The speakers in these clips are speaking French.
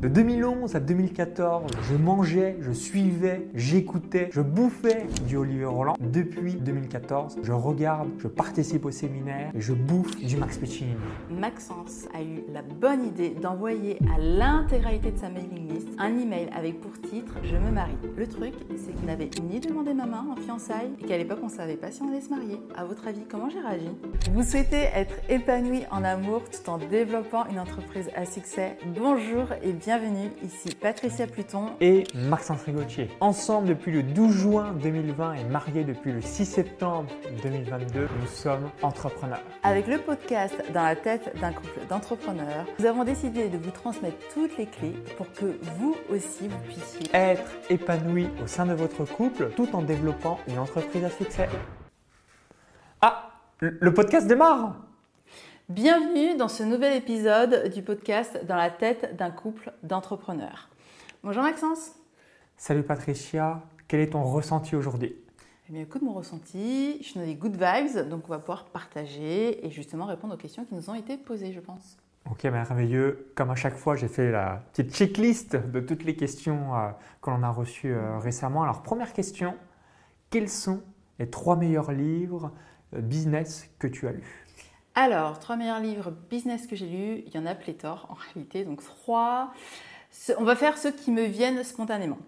De 2011 à 2014, je mangeais, je suivais, j'écoutais, je bouffais du Olivier Roland. Depuis 2014, je regarde, je participe au séminaire et je bouffe du Max Piccinini. Maxence a eu la bonne idée d'envoyer à l'intégralité de sa mailing list un email avec pour titre Je me marie. Le truc, c'est qu'il n'avait ni demandé ma main en fiançailles et qu'à l'époque on ne savait pas si on allait se marier. À votre avis, comment j'ai réagi? Vous souhaitez être épanoui en amour tout en développant une entreprise à succès? Bonjour et bienvenue, ici Patricia Pluton et Maxence Rigotier. Ensemble depuis le 12 juin 2020 et mariés depuis le 6 septembre 2022, nous sommes entrepreneurs. Avec le podcast Dans la tête d'un couple d'entrepreneurs, nous avons décidé de vous transmettre toutes les clés pour que vous aussi vous puissiez être épanoui au sein de votre couple tout en développant une entreprise à succès. Ah, le podcast démarre Bienvenue dans ce nouvel épisode du podcast Dans la tête d'un couple d'entrepreneurs. Bonjour Maxence. Salut Patricia, quel est ton ressenti aujourd'hui? Eh bien, écoute, mon ressenti, je suis dans des good vibes, donc on va pouvoir partager et justement répondre aux questions qui nous ont été posées, je pense. Ok, merveilleux. Comme à chaque fois, j'ai fait la petite checklist de toutes les questions euh, que l'on a reçues euh, récemment. Alors, première question, quels sont les trois meilleurs livres euh, business que tu as lus? Alors, trois meilleurs livres business que j'ai lus, il y en a pléthore en réalité, donc trois. On va faire ceux qui me viennent spontanément.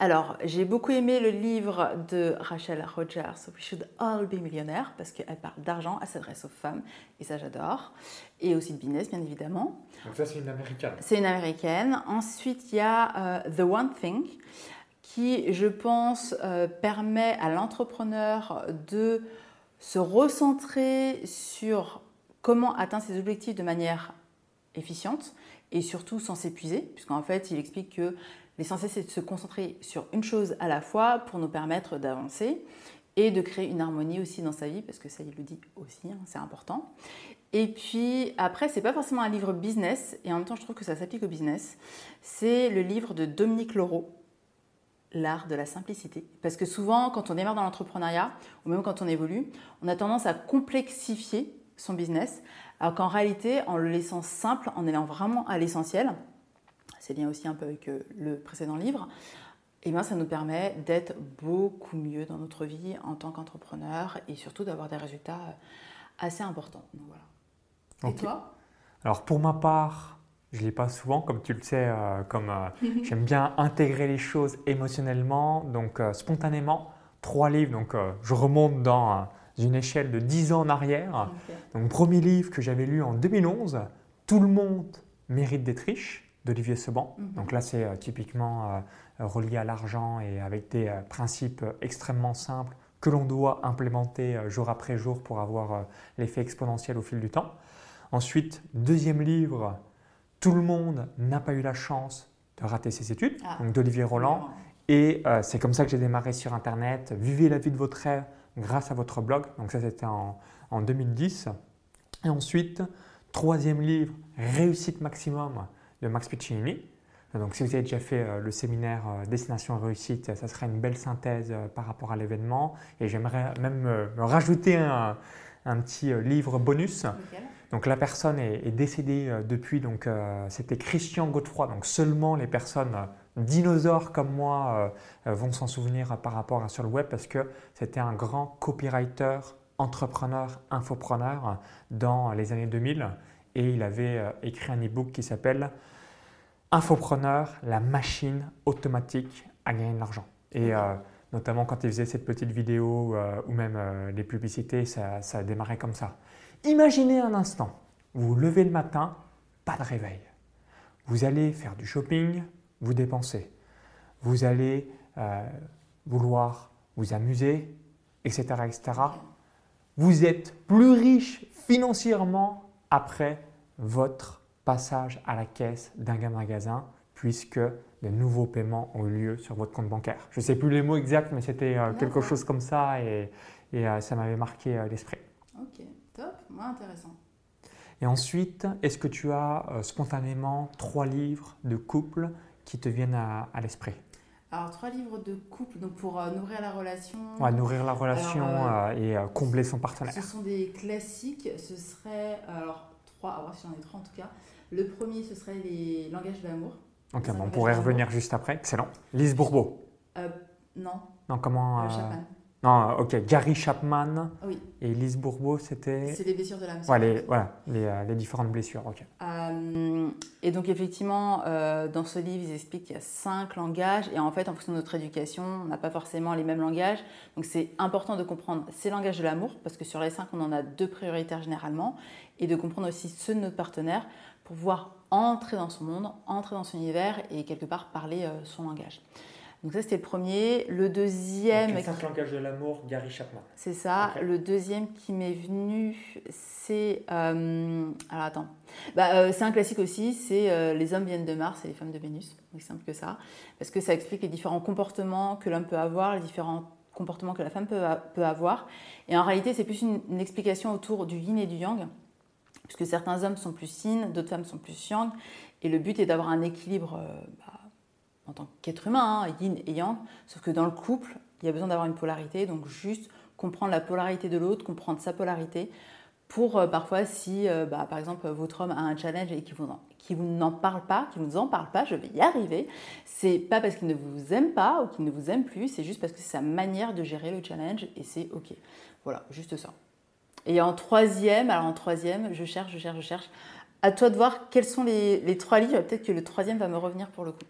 Alors, j'ai beaucoup aimé le livre de Rachel Rogers, We Should All Be Millionaires, parce qu'elle parle d'argent, elle s'adresse aux femmes, et ça j'adore. Et aussi de business, bien évidemment. Donc ça, c'est une américaine. C'est une américaine. Ensuite, il y a euh, The One Thing, qui, je pense, euh, permet à l'entrepreneur de se recentrer sur comment atteindre ses objectifs de manière efficiente et surtout sans s'épuiser, puisqu'en fait, il explique que l'essentiel, c'est de se concentrer sur une chose à la fois pour nous permettre d'avancer et de créer une harmonie aussi dans sa vie, parce que ça, il le dit aussi, hein, c'est important. Et puis après, c'est pas forcément un livre business, et en même temps, je trouve que ça s'applique au business. C'est le livre de Dominique Laureau, l'art de la simplicité. Parce que souvent, quand on démarre dans l'entrepreneuriat, ou même quand on évolue, on a tendance à complexifier son business, alors qu'en réalité, en le laissant simple, en allant vraiment à l'essentiel, c'est lié aussi un peu avec euh, le précédent livre, et eh bien, ça nous permet d'être beaucoup mieux dans notre vie en tant qu'entrepreneur et surtout d'avoir des résultats euh, assez importants. voilà. Et toi? Alors pour ma part, je ne lis pas souvent, comme tu le sais, euh, comme euh, j'aime bien intégrer les choses émotionnellement, donc euh, spontanément. Trois livres, donc je remonte dans une échelle de dix ans en arrière. Donc premier livre que j'avais lu en 2011, Tout le monde mérite d'être riche, d'Olivier Seban. Mhm. Donc là, c'est typiquement relié à l'argent et avec des principes extrêmement simples que l'on doit implémenter jour après jour pour avoir l'effet exponentiel au fil du temps. Ensuite, deuxième livre, tout le monde n'a pas eu la chance de rater ses études, ah. donc d'Olivier Roland. Et euh, c'est comme ça que j'ai démarré sur Internet. Vivez la vie de votre rêve grâce à votre blog. Donc ça, c'était en, 2010. Et ensuite, troisième livre, Réussite maximum de Max Piccinini. Donc si vous avez déjà fait euh, le séminaire euh, Destination Réussite, ça serait une belle synthèse par rapport à l'événement. Et j'aimerais même me rajouter un, petit livre bonus. Donc la personne est, décédée euh, depuis, donc euh, c'était Christian Godefroy. Donc seulement les personnes euh, dinosaures comme moi vont s'en souvenir par rapport à sur le web parce que c'était un grand copywriter, entrepreneur, infopreneur dans les années 2000 et il avait écrit un e-book qui s'appelle Infopreneur, la machine automatique à gagner de l'argent. Et notamment quand il faisait cette petite vidéo ou même les publicités, ça, ça démarrait comme ça. Imaginez un instant, vous vous levez le matin, pas de réveil. Vous allez faire du shopping, vous dépensez. Vous allez euh, vouloir vous amuser, etc., etc. Vous êtes plus riche financièrement après votre passage à la caisse d'un magasin puisque de nouveaux paiements ont eu lieu sur votre compte bancaire. Je ne sais plus les mots exacts, mais c'était euh, quelque chose comme ça et, euh, ça m'avait marqué l'esprit. Top, moi intéressant. Et ensuite, est-ce que tu as euh, spontanément trois livres de couple qui te viennent à, l'esprit? Alors, trois livres de couple donc pour euh, nourrir la relation. Ouais, nourrir la relation euh, et combler son partenaire. Ce sont des classiques. Ce serait, alors, trois, à voir si j'en ai trois en tout cas. Le premier, ce serait les langages de l'amour. Ok, bon, on pourrait revenir juste après. Excellent. Lise Bourbeau. Non, Non, comment Chapman. Non, ok. Gary Chapman Oui, et Lise Bourbeau, c'était. c'est les blessures de l'âme. Ouais, les, voilà, les, euh, les différentes blessures. Ok. Euh, et donc effectivement, euh, dans ce livre, ils expliquent qu'il y a cinq langages et en fait, en fonction de notre éducation, on n'a pas forcément les mêmes langages. Donc c'est important de comprendre ces langages de l'amour parce que sur les cinq, on en a deux prioritaires généralement et de comprendre aussi ceux de notre partenaire pour pouvoir entrer dans son monde, entrer dans son univers et quelque part parler son langage. Donc ça, c'était le premier. Le deuxième... langages de l'amour, Gary Chapman. C'est ça. Le deuxième qui m'est venu, c'est. euh, alors attends. Bah, euh, c'est un classique aussi c'est euh, les hommes viennent de Mars et les femmes de Vénus. Aussi simple que ça. Parce que ça explique les différents comportements que l'homme peut avoir, les différents comportements que la femme peut, peut avoir. Et en réalité, c'est plus une, une explication autour du yin et du yang. Puisque certains hommes sont plus yin, d'autres femmes sont plus yang. Et le but est d'avoir un équilibre bah, en tant qu'être humain, hein, yin et yang. Sauf que dans le couple, il y a besoin d'avoir une polarité. Donc juste comprendre la polarité de l'autre, comprendre sa polarité, pour euh, parfois si, euh, bah, par exemple, votre homme a un challenge et qu'il vous, en- n'en parle pas, qu'il vous en parle pas, je vais y arriver, c'est pas parce qu'il ne vous aime pas ou qu'il ne vous aime plus, c'est juste parce que c'est sa manière de gérer le challenge et c'est ok. Voilà, juste ça. Et en troisième, alors en troisième, je cherche, je cherche, je cherche. À toi de voir quels sont les, trois livres. Peut-être que le troisième va me revenir pour le coup.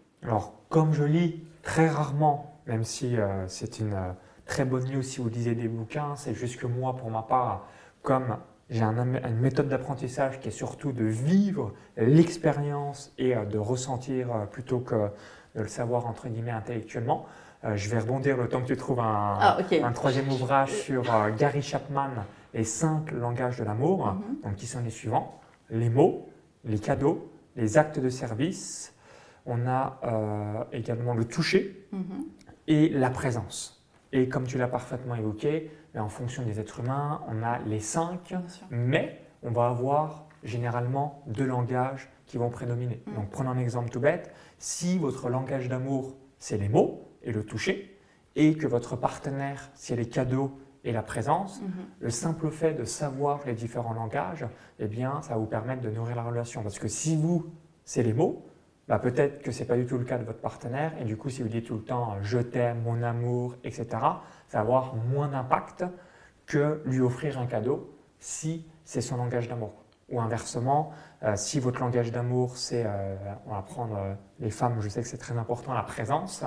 Comme je lis très rarement, même si euh, c'est une euh, très bonne news si vous lisez des bouquins, c'est juste que moi, pour ma part, comme j'ai un une méthode d'apprentissage qui est surtout de vivre l'expérience et euh, de ressentir plutôt que de le savoir entre guillemets intellectuellement, je vais rebondir le temps que tu trouves un, Ah, un troisième ouvrage sur Gary Chapman, Les cinq langages de l'amour, Mhm. donc qui sont les suivants les mots, les cadeaux, les actes de service. On a euh, également le toucher Mhm. et la présence. Et comme tu l'as parfaitement évoqué, ben, en fonction des êtres humains, on a les cinq, mais on va avoir généralement deux langages qui vont prédominer. Mm. Donc prenons un exemple tout bête. Si votre langage d'amour, c'est les mots et le toucher, et que votre partenaire, c'est les cadeaux et la présence, Mhm. le simple fait de savoir les différents langages, eh bien, ça va vous permettre de nourrir la relation. Parce que si vous, c'est les mots, bah, peut-être que ce n'est pas du tout le cas de votre partenaire. Et du coup, si vous dites tout le temps euh, je t'aime, mon amour, etc., ça va avoir moins d'impact que lui offrir un cadeau si c'est son langage d'amour. Ou inversement, euh, si votre langage d'amour, c'est, euh, on va prendre les femmes, je sais que c'est très important, la présence,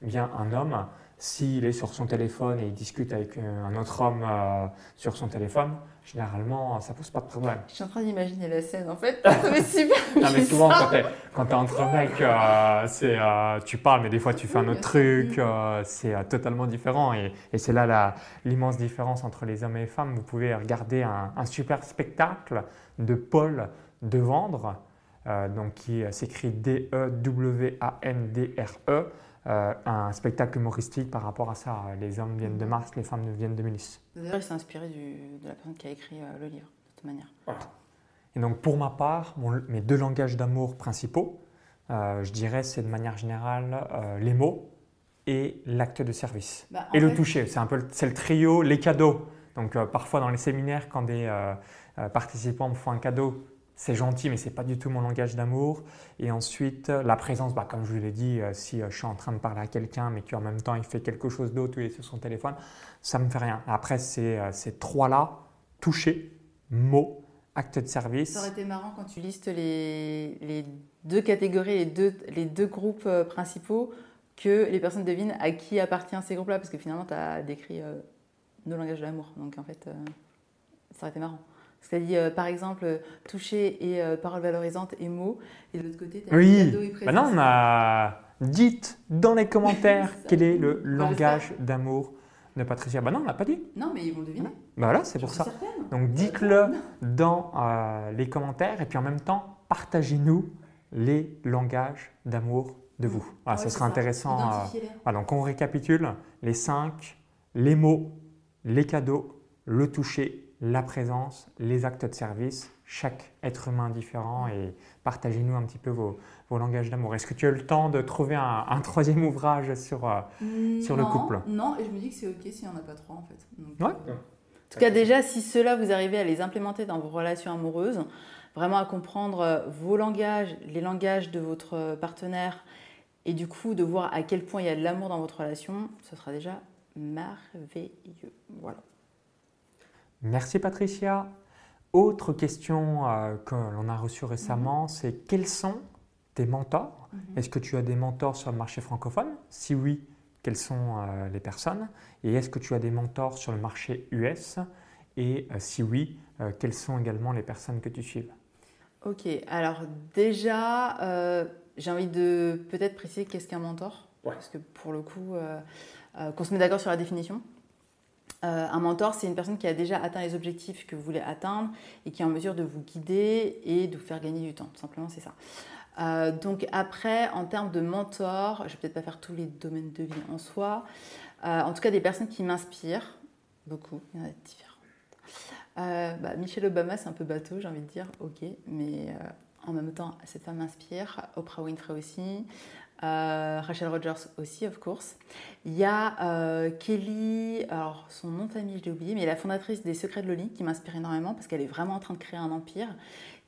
eh bien un homme, s'il est sur son téléphone et il discute avec euh, un autre homme euh, sur son téléphone, généralement, ça pose pas de problème. Je suis en train d'imaginer la scène en fait. Ça super. Non, mais souvent, quand tu es, entre mecs, euh, c'est, euh, tu parles, mais des fois, tu fais un autre truc. euh, c'est totalement différent. Et, et c'est là la- l'immense différence entre les hommes et les femmes. Vous pouvez regarder un, un super spectacle de Paul de Vendre, donc qui s'écrit D-E-W-A-N-D-R-E. Euh, un spectacle humoristique par rapport à ça. Les hommes viennent de Mars, les femmes viennent de Vénus. D'ailleurs, il s'est inspiré du- de la personne qui a écrit euh, le livre, de toute manière. Et donc pour ma part, mon- mes deux langages d'amour principaux, euh, je dirais c'est de manière générale les mots et l'acte de service. Bah, Et le toucher, c'est un peu le, le trio, les cadeaux. Donc parfois dans les séminaires, quand des participants me font un cadeau, c'est gentil, mais c'est pas du tout mon langage d'amour. Et ensuite, la présence, bah, comme je vous l'ai dit, euh, si euh, je suis en train de parler à quelqu'un, mais qu'en même temps il fait quelque chose d'autre ou il est sur son téléphone, ça me fait rien. Après, c'est euh, ces trois-là, toucher, mots, acte de service. Ça aurait été marrant quand tu listes les, les deux catégories, les deux, les deux groupes principaux, que les personnes devinent à qui appartient ces groupes-là, parce que finalement, tu as décrit nos langages de l'amour. Donc en fait, ça aurait été marrant. Dit, euh, par exemple, euh, toucher et euh, paroles valorisantes et mots, et de l'autre côté, tu as Oui, cadeau et présence. maintenant on a. Dites dans les commentaires ça. quel est le langage d'amour de Patricia. Bah non, on l'a pas dit. Non, mais ils vont deviner. Bah voilà, c'est pour ça. certaine. Donc dites-le dans euh, les commentaires et puis en même temps, partagez-nous les langages d'amour de vous. Voilà, Ouais, ce c'est sera ça. intéressant. euh, voilà, donc on récapitule les cinq, les mots, les cadeaux, le toucher, la présence, les actes de service, chaque être humain différent et partagez-nous un petit peu vos, vos langages d'amour. Est-ce que tu as eu le temps de trouver un, un troisième ouvrage sur... euh, Sur le couple? Non, et je me dis que c'est ok s'il n'y en a pas trois en fait. Donc, Ouais. euh, En tout cas, déjà, si cela vous arrivez à les implémenter dans vos relations amoureuses, vraiment à comprendre vos langages, les langages de votre partenaire, et du coup de voir à quel point il y a de l'amour dans votre relation, ce sera déjà merveilleux. Voilà. Merci Patricia. Autre question euh, que l'on a reçue récemment, mhm. c'est quels sont tes mentors? Mhm. Est-ce que tu as des mentors sur le marché francophone? Si oui, quelles sont euh, les personnes? Et est-ce que tu as des mentors sur le marché US Et euh, si oui, quelles sont également les personnes que tu suives? Ok, alors déjà, j'ai envie de peut-être préciser qu'est-ce qu'un mentor? Parce que pour le coup, qu'on se met d'accord sur la définition. Euh, un mentor, c'est une personne qui a déjà atteint les objectifs que vous voulez atteindre et qui est en mesure de vous guider et de vous faire gagner du temps. Tout simplement, c'est ça. Euh, donc après, en termes de mentor, je ne vais peut-être pas faire tous les domaines de vie en soi. Euh, en tout cas, des personnes qui m'inspirent beaucoup. Il y en a différentes. Bah, Michelle Obama, c'est un peu bateau, j'ai envie de dire. Ok, mais en même temps, cette femme m'inspire. Oprah Winfrey aussi. Euh, Rachel Rogers aussi, of course. Il y a euh, Kelly, alors son nom de famille je oublié, mais la fondatrice des Secrets de Loli qui m'inspire énormément parce qu'elle est vraiment en train de créer un empire.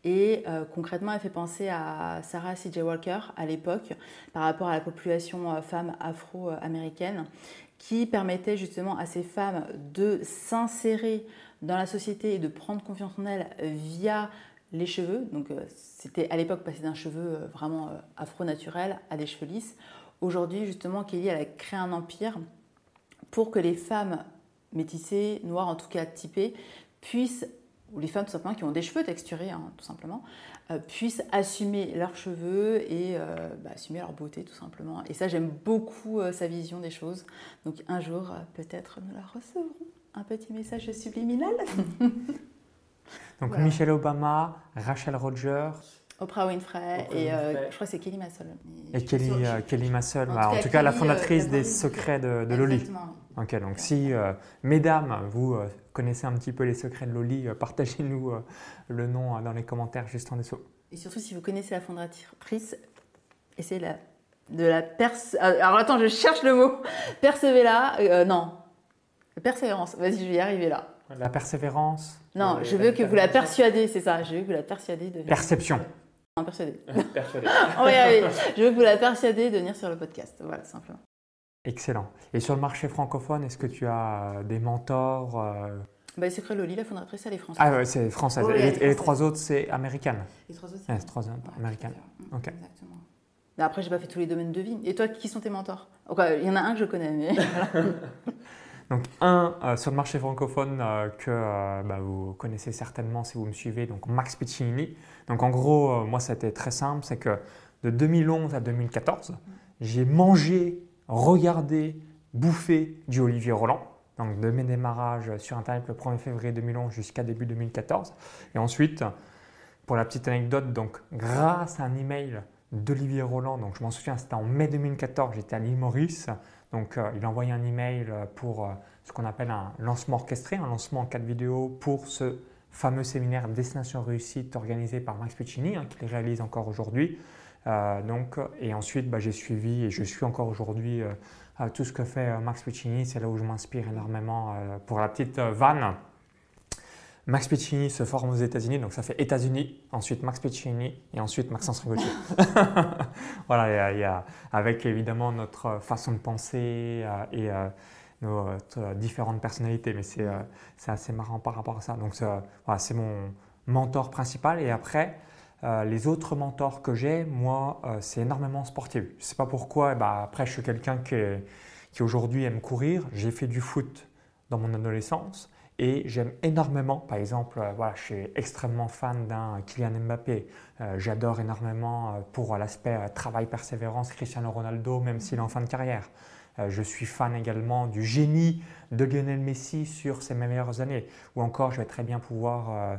Et euh, concrètement, elle fait penser à Sarah C.J. Walker à l'époque par rapport à la population femme afro-américaine qui permettait justement à ces femmes de s'insérer dans la société et de prendre confiance en elles via les cheveux. Donc euh, c'était à l'époque passer d'un cheveu euh, vraiment euh, afro-naturel à des cheveux lisses. Aujourd'hui, justement, Kelly a créé un empire pour que les femmes métissées, noires en tout cas typées, puissent, ou les femmes tout simplement qui ont des cheveux texturés, hein, tout simplement, puissent assumer leurs cheveux et bah, assumer leur beauté tout simplement. Et ça, j'aime beaucoup sa vision des choses. Donc un jour, peut-être nous la recevrons. Un petit message subliminal. Donc Michelle Obama, Rachel Rogers. Oprah Winfrey et euh, je crois que c'est Kelly Massol. Et Kelly, euh, Kelly Massol, en, tout cas, la fondatrice euh, des secrets de, de Loli. Ok, donc si, mesdames, vous connaissez un petit peu les secrets de Loli, partagez-nous le nom dans les commentaires juste en dessous. Et surtout, si vous connaissez la fondatrice, essayez la, de la pers... Alors attends, je cherche le mot. Persévéra, non. Persévérance, vas-y, je vais y arriver là. La persévérance Non, je veux que vous la persuadez, c'est ça. Je veux que vous la persuadez de. Perception. Non, persuadez. persuadez. oui, oui. Je veux que vous la persuadez de venir sur le podcast. Voilà, simplement. Excellent. Et sur le marché francophone, est-ce que tu as euh, des mentors euh... bah, Secret Loli, la fondatrice, elle est française. Ah ouais, c'est française. et, les trois autres, c'est américaine Les trois autres, c'est ouais, trois autres, américaines. Ok. Exactement. Mais après, j'ai pas fait tous les domaines de vie. Et toi, qui sont tes mentors? Il y en a un que je connais, mais. Donc un euh, sur le marché francophone euh, que euh, bah, vous connaissez certainement si vous me suivez, donc Max Piccinini. Donc en gros, moi c'était très simple, c'est que de 2011 à 2014, j'ai mangé, regardé, bouffé du Olivier Roland. Donc de mes démarrages sur Internet le 1er février 2011 jusqu'à début 2014. Et ensuite, pour la petite anecdote, donc grâce à un email d'Olivier Roland, donc je m'en souviens, c'était en mai 2014, j'étais à l'île Maurice. Donc, euh, il a envoyé un email euh, pour euh, ce qu'on appelle un lancement orchestré, un lancement en quatre vidéos pour ce fameux séminaire Destination Réussite organisé par Max Puccini, hein, qu'il réalise encore aujourd'hui. donc, et ensuite, bah, j'ai suivi et je suis encore aujourd'hui tout ce que fait Max Puccini. C'est là où je m'inspire énormément pour la petite vanne. Max Piccini se forme aux États-Unis, donc ça fait États-Unis, ensuite Max Piccini et ensuite Maxence Rigotier. voilà, il y, a, avec évidemment notre façon de penser euh, et euh, nos euh, différentes personnalités, mais c'est assez marrant par rapport à ça. Donc voilà, c'est mon mentor principal et après, les autres mentors que j'ai, moi, c'est énormément sportif. Je ne sais pas pourquoi, bah, après je suis quelqu'un qui, qui aujourd'hui aime courir, j'ai fait du foot dans mon adolescence. Et j'aime énormément, par exemple, euh, voilà, je suis extrêmement fan d'un Kylian Mbappé. Euh, j'adore énormément euh, pour l'aspect travail, persévérance Cristiano Ronaldo, même s'il est en fin de carrière. je suis fan également du génie de Lionel Messi sur ses meilleures années. Ou encore, je vais très bien pouvoir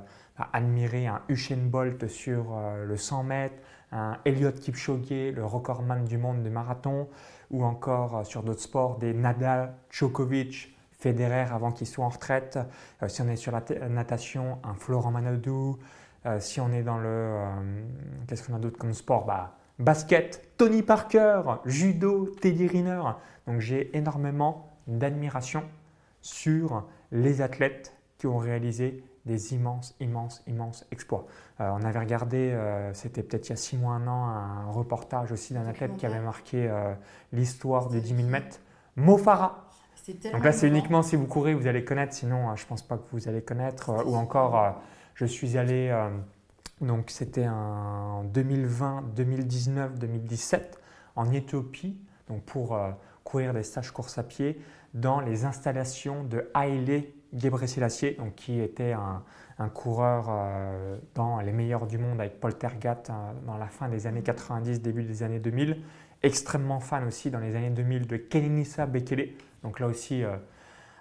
admirer un Usain Bolt sur le 100 mètres, un Elliot Kipchoge, le recordman du monde du marathon, ou encore sur d'autres sports, des Nadal, Djokovic, Federer avant qu'il soit en retraite. Euh, si on est sur la natation, un Florent Manodou. Euh, si on est dans le. Euh, qu'est-ce qu'on a d'autre comme sport? Bah, Basket, Tony Parker, judo, Teddy Riner. Donc j'ai énormément d'admiration sur les athlètes qui ont réalisé des immenses, immenses, immenses exploits. Euh, on avait regardé, euh, c'était peut-être il y a six mois, un an, un reportage aussi d'un athlète qui avait marqué euh, l'histoire du 10 000 mètres, Mofara. Donc là, c'est uniquement si vous courez, vous allez connaître, sinon je ne pense pas que vous allez connaître. ou encore, je suis allé, donc c'était en 2020, 2019, 2017, en Éthiopie, donc pour courir des stages course à pied dans les installations de Haile Gebrselassie, donc qui était un, coureur euh, dans les meilleurs du monde avec Paul Tergat euh, dans la fin des années 90, début des années 2000. Extrêmement fan aussi dans les années 2000 de Kenenisa Bekele, donc là aussi euh,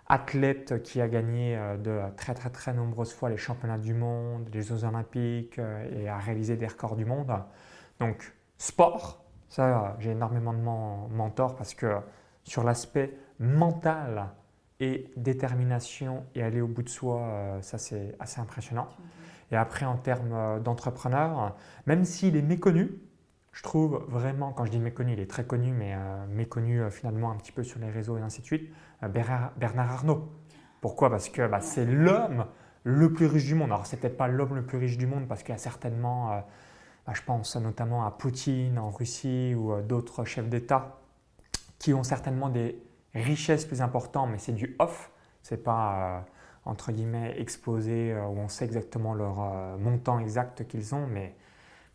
athlète qui a gagné de très très très nombreuses fois les championnats du monde, les Jeux olympiques et a réalisé des records du monde. Donc sport, ça j'ai énormément de mentors parce que sur l'aspect mental et détermination et aller au bout de soi, euh, ça c'est assez impressionnant. Et après, en termes euh, d'entrepreneur, même s'il est méconnu, je trouve vraiment, quand je dis méconnu, il est très connu, mais euh, méconnu finalement un petit peu sur les réseaux et ainsi de suite, Bernard, Arnault. Pourquoi? Parce que bah, c'est l'homme le plus riche du monde. Alors, c'est peut-être pas l'homme le plus riche du monde parce qu'il y a certainement, bah, je pense notamment à Poutine en Russie ou d'autres chefs d'État qui ont certainement des richesse plus important, mais c'est du off. C'est pas euh, entre guillemets exposé euh, où on sait exactement leur euh, montant exact qu'ils ont. Mais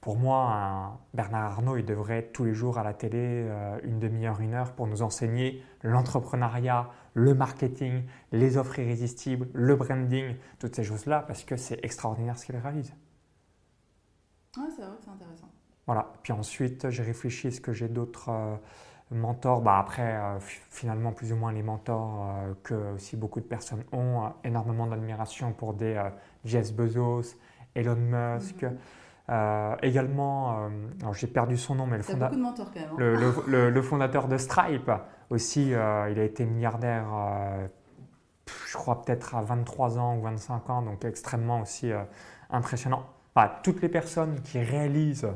pour moi, Bernard Arnault, il devrait être tous les jours à la télé une demi-heure, une heure pour nous enseigner l'entrepreneuriat, le marketing, les offres irrésistibles, le branding, toutes ces choses-là, parce que c'est extraordinaire ce qu'il réalise. Ah, c'est vrai que c'est intéressant. Voilà. Puis ensuite, j'ai réfléchi, est-ce que j'ai d'autres mentors, bah après, euh, finalement, plus ou moins les mentors euh, que aussi beaucoup de personnes ont, euh, énormément d'admiration pour des Jeff Bezos, Elon Musk. Mhm. également, j'ai perdu son nom, mais le, fonda mentors, quand même, hein. le, le, fondateur de Stripe aussi, il a été milliardaire, je crois peut-être à 23 ans ou 25 ans, donc extrêmement aussi impressionnant. toutes les personnes qui réalisent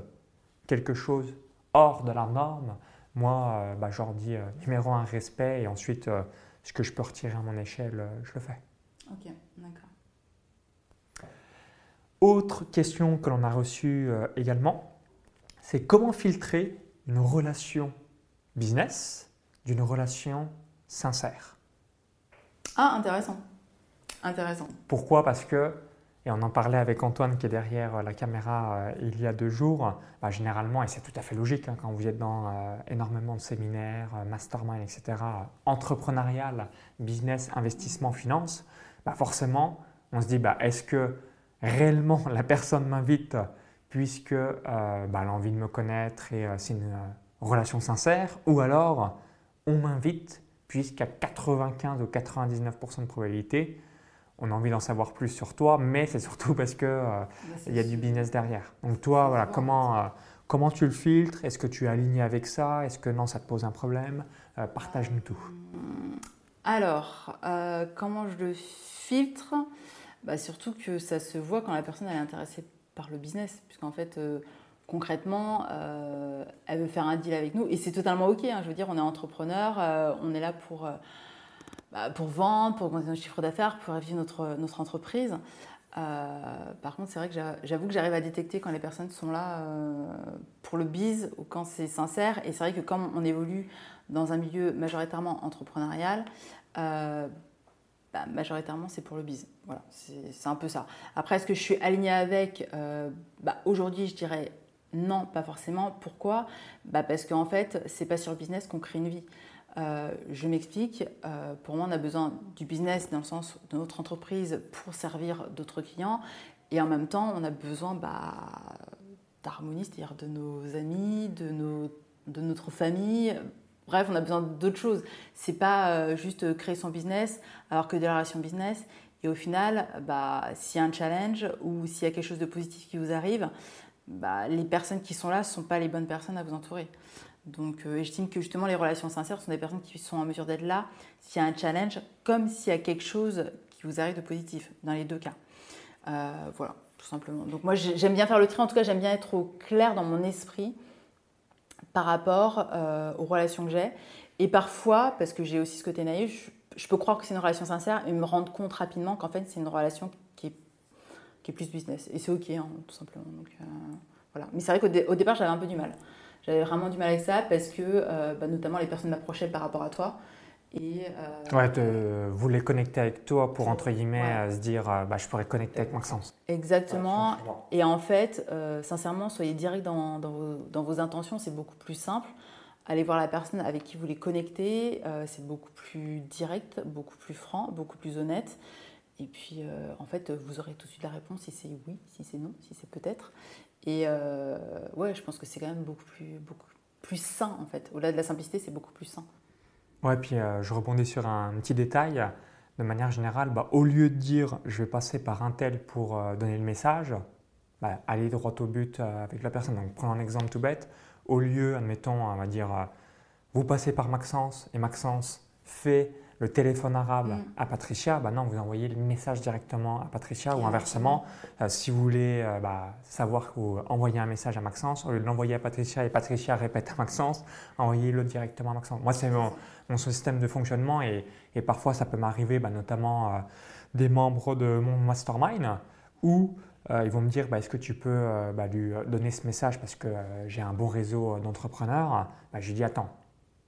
quelque chose hors de la norme, moi, euh, bah, je leur dis euh, numéro un, respect, et ensuite, euh, ce que je peux retirer à mon échelle, je le fais. Ok, d'accord. Autre question que l'on a reçue également, c'est comment filtrer une relation business d'une relation sincère? Ah, intéressant. Intéressant. Pourquoi? Parce que et on en parlait avec Antoine qui est derrière euh, la caméra euh, il y a deux jours. Bah, généralement, et c'est tout à fait logique hein, quand vous êtes dans euh, énormément de séminaires, mastermind, etc., entrepreneurial, business, investissement, finance, bah, forcément, on se dit bah, est-ce que réellement la personne m'invite puisque bah, elle a envie de me connaître et c'est une relation sincère ou alors on m'invite puisqu'à 95 ou 99% de probabilité, on a envie d'en savoir plus sur toi, mais c'est surtout parce que euh, bah, il y a du business derrière. Donc toi, voilà, comment, euh, comment tu le filtres? Est-ce que tu es aligné avec ça? Est-ce que non, ça te pose un problème? Euh, Partage-nous tout. Alors, comment je le filtre? Bah, Surtout que ça se voit quand la personne est intéressée par le business, puisqu'en fait, concrètement, elle veut faire un deal avec nous, et c'est totalement OK. Hein. je veux dire, on est entrepreneur, on est là pour bah, pour vendre, pour augmenter notre chiffre d'affaires, pour vivre notre, notre entreprise. Euh, par contre, c'est vrai que j'avoue que j'arrive à détecter quand les personnes sont là euh, pour le biz ou quand c'est sincère. Et c'est vrai que comme on évolue dans un milieu majoritairement entrepreneurial, euh, bah, majoritairement c'est pour le biz. Voilà, c'est un peu ça. Après, est-ce que je suis alignée avec bah, Aujourd'hui, je dirais non, pas forcément. Pourquoi? Parce qu'en fait, c'est pas sur le business qu'on crée une vie. Euh, je m'explique. Euh, pour moi, on a besoin du business dans le sens de notre entreprise pour servir d'autres clients. Et en même temps, on a besoin bah, d'harmonie, c'est-à-dire de nos amis, de notre famille. Bref, on a besoin d'autres choses. C'est pas euh, juste créer son business alors que de la relation business. Et au final, bah, s'il y a un challenge ou s'il y a quelque chose de positif qui vous arrive, bah, les personnes qui sont là ne sont pas les bonnes personnes à vous entourer. Donc, euh, j'estime que justement, les relations sincères sont des personnes qui sont en mesure d'être là s'il y a un challenge, comme s'il y a quelque chose qui vous arrive de positif, dans les deux cas. Euh, voilà, tout simplement. Donc, moi, j'aime bien faire le tri, en tout cas, j'aime bien être au clair dans mon esprit par rapport euh, aux relations que j'ai. Et parfois, parce que j'ai aussi ce côté naïf, je, peux croire que c'est une relation sincère et me rendre compte rapidement qu'en fait, c'est une relation qui est qui est plus business. Et c'est OK, hein, tout simplement. Donc, voilà. Mais c'est vrai qu'au départ, j'avais un peu du mal. J'avais vraiment du mal avec ça parce que bah, notamment les personnes m'approchaient par rapport à toi. Et, euh, ouais, de vouloir connecter avec toi pour, entre guillemets, se dire euh, bah, je pourrais connecter avec Maxence. Exactement. et en fait, euh, sincèrement, soyez direct dans, dans, vos, dans, vos, intentions, c'est beaucoup plus simple. Allez voir la personne avec qui vous voulez connecter, c'est beaucoup plus direct, beaucoup plus franc, beaucoup plus honnête. Et puis, en fait, vous aurez tout de suite la réponse si c'est oui, si c'est non, si c'est peut-être. Et ouais, je pense que c'est quand même beaucoup plus, beaucoup plus sain, en fait. Au-delà de la simplicité, c'est beaucoup plus sain. Ouais, puis euh, je rebondis sur un petit détail. De manière générale, bah, au lieu de dire je vais passer par un tel pour euh, donner le message, bah, aller droit au but euh, avec la personne. Donc prenons un exemple tout bête. Au lieu, admettons, on va dire vous passez par Maxence et Maxence fait le téléphone arabe mm. à Patricia, bah non, vous envoyez le message directement à Patricia ou inversement. Euh, si vous voulez euh, bah, savoir que vous envoyez un message à Maxence, au lieu de l'envoyer à Patricia et Patricia répète à Maxence, envoyez-le directement à Maxence. Moi, c'est mon, système de fonctionnement et, et parfois ça peut m'arriver, bah, notamment euh, des membres de mon mastermind où ils vont me dire bah, est-ce que tu peux lui donner ce message parce que j'ai un bon réseau d'entrepreneurs. je lui dis attends,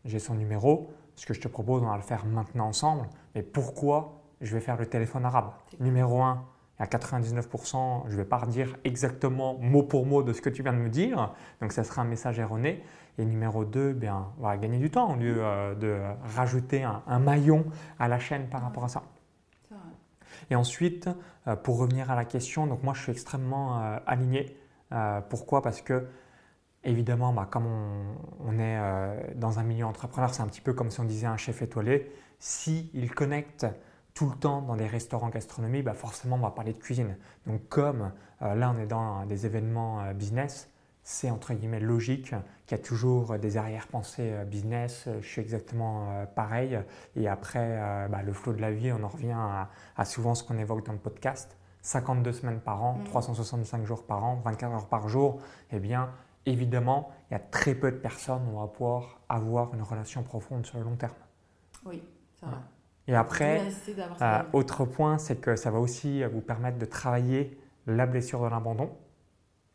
j'ai son numéro ce que je te propose, on va le faire maintenant ensemble. Mais pourquoi je vais faire le téléphone arabe? Numéro 1, à 99%, je ne vais pas redire exactement mot pour mot de ce que tu viens de me dire. Donc, ça sera un message erroné. Et numéro 2, bien, on va gagner du temps au lieu euh, de rajouter un, maillon à la chaîne par rapport à ça. Et ensuite, euh, pour revenir à la question, donc moi je suis extrêmement euh, aligné. pourquoi? Parce que Évidemment, bah, comme on, est euh, dans un milieu entrepreneur, c'est un petit peu comme si on disait un chef étoilé. S'il connecte tout le temps dans des restaurants gastronomiques, bah forcément, on va parler de cuisine. Donc, comme euh, là, on est dans des événements euh, business, c'est entre guillemets logique qu'il y a toujours des arrière-pensées business. Je suis exactement pareil. Et après, bah, le flot de la vie, on en revient à, souvent ce qu'on évoque dans le podcast. 52 semaines par an, 365 mmh. jours par an, 24 heures par jour, eh bien, évidemment, il y a très peu de personnes où on va pouvoir avoir une relation profonde sur le long terme. Oui, c'est vrai. Et après, euh, autre point, c'est que ça va aussi vous permettre de travailler la blessure de l'abandon.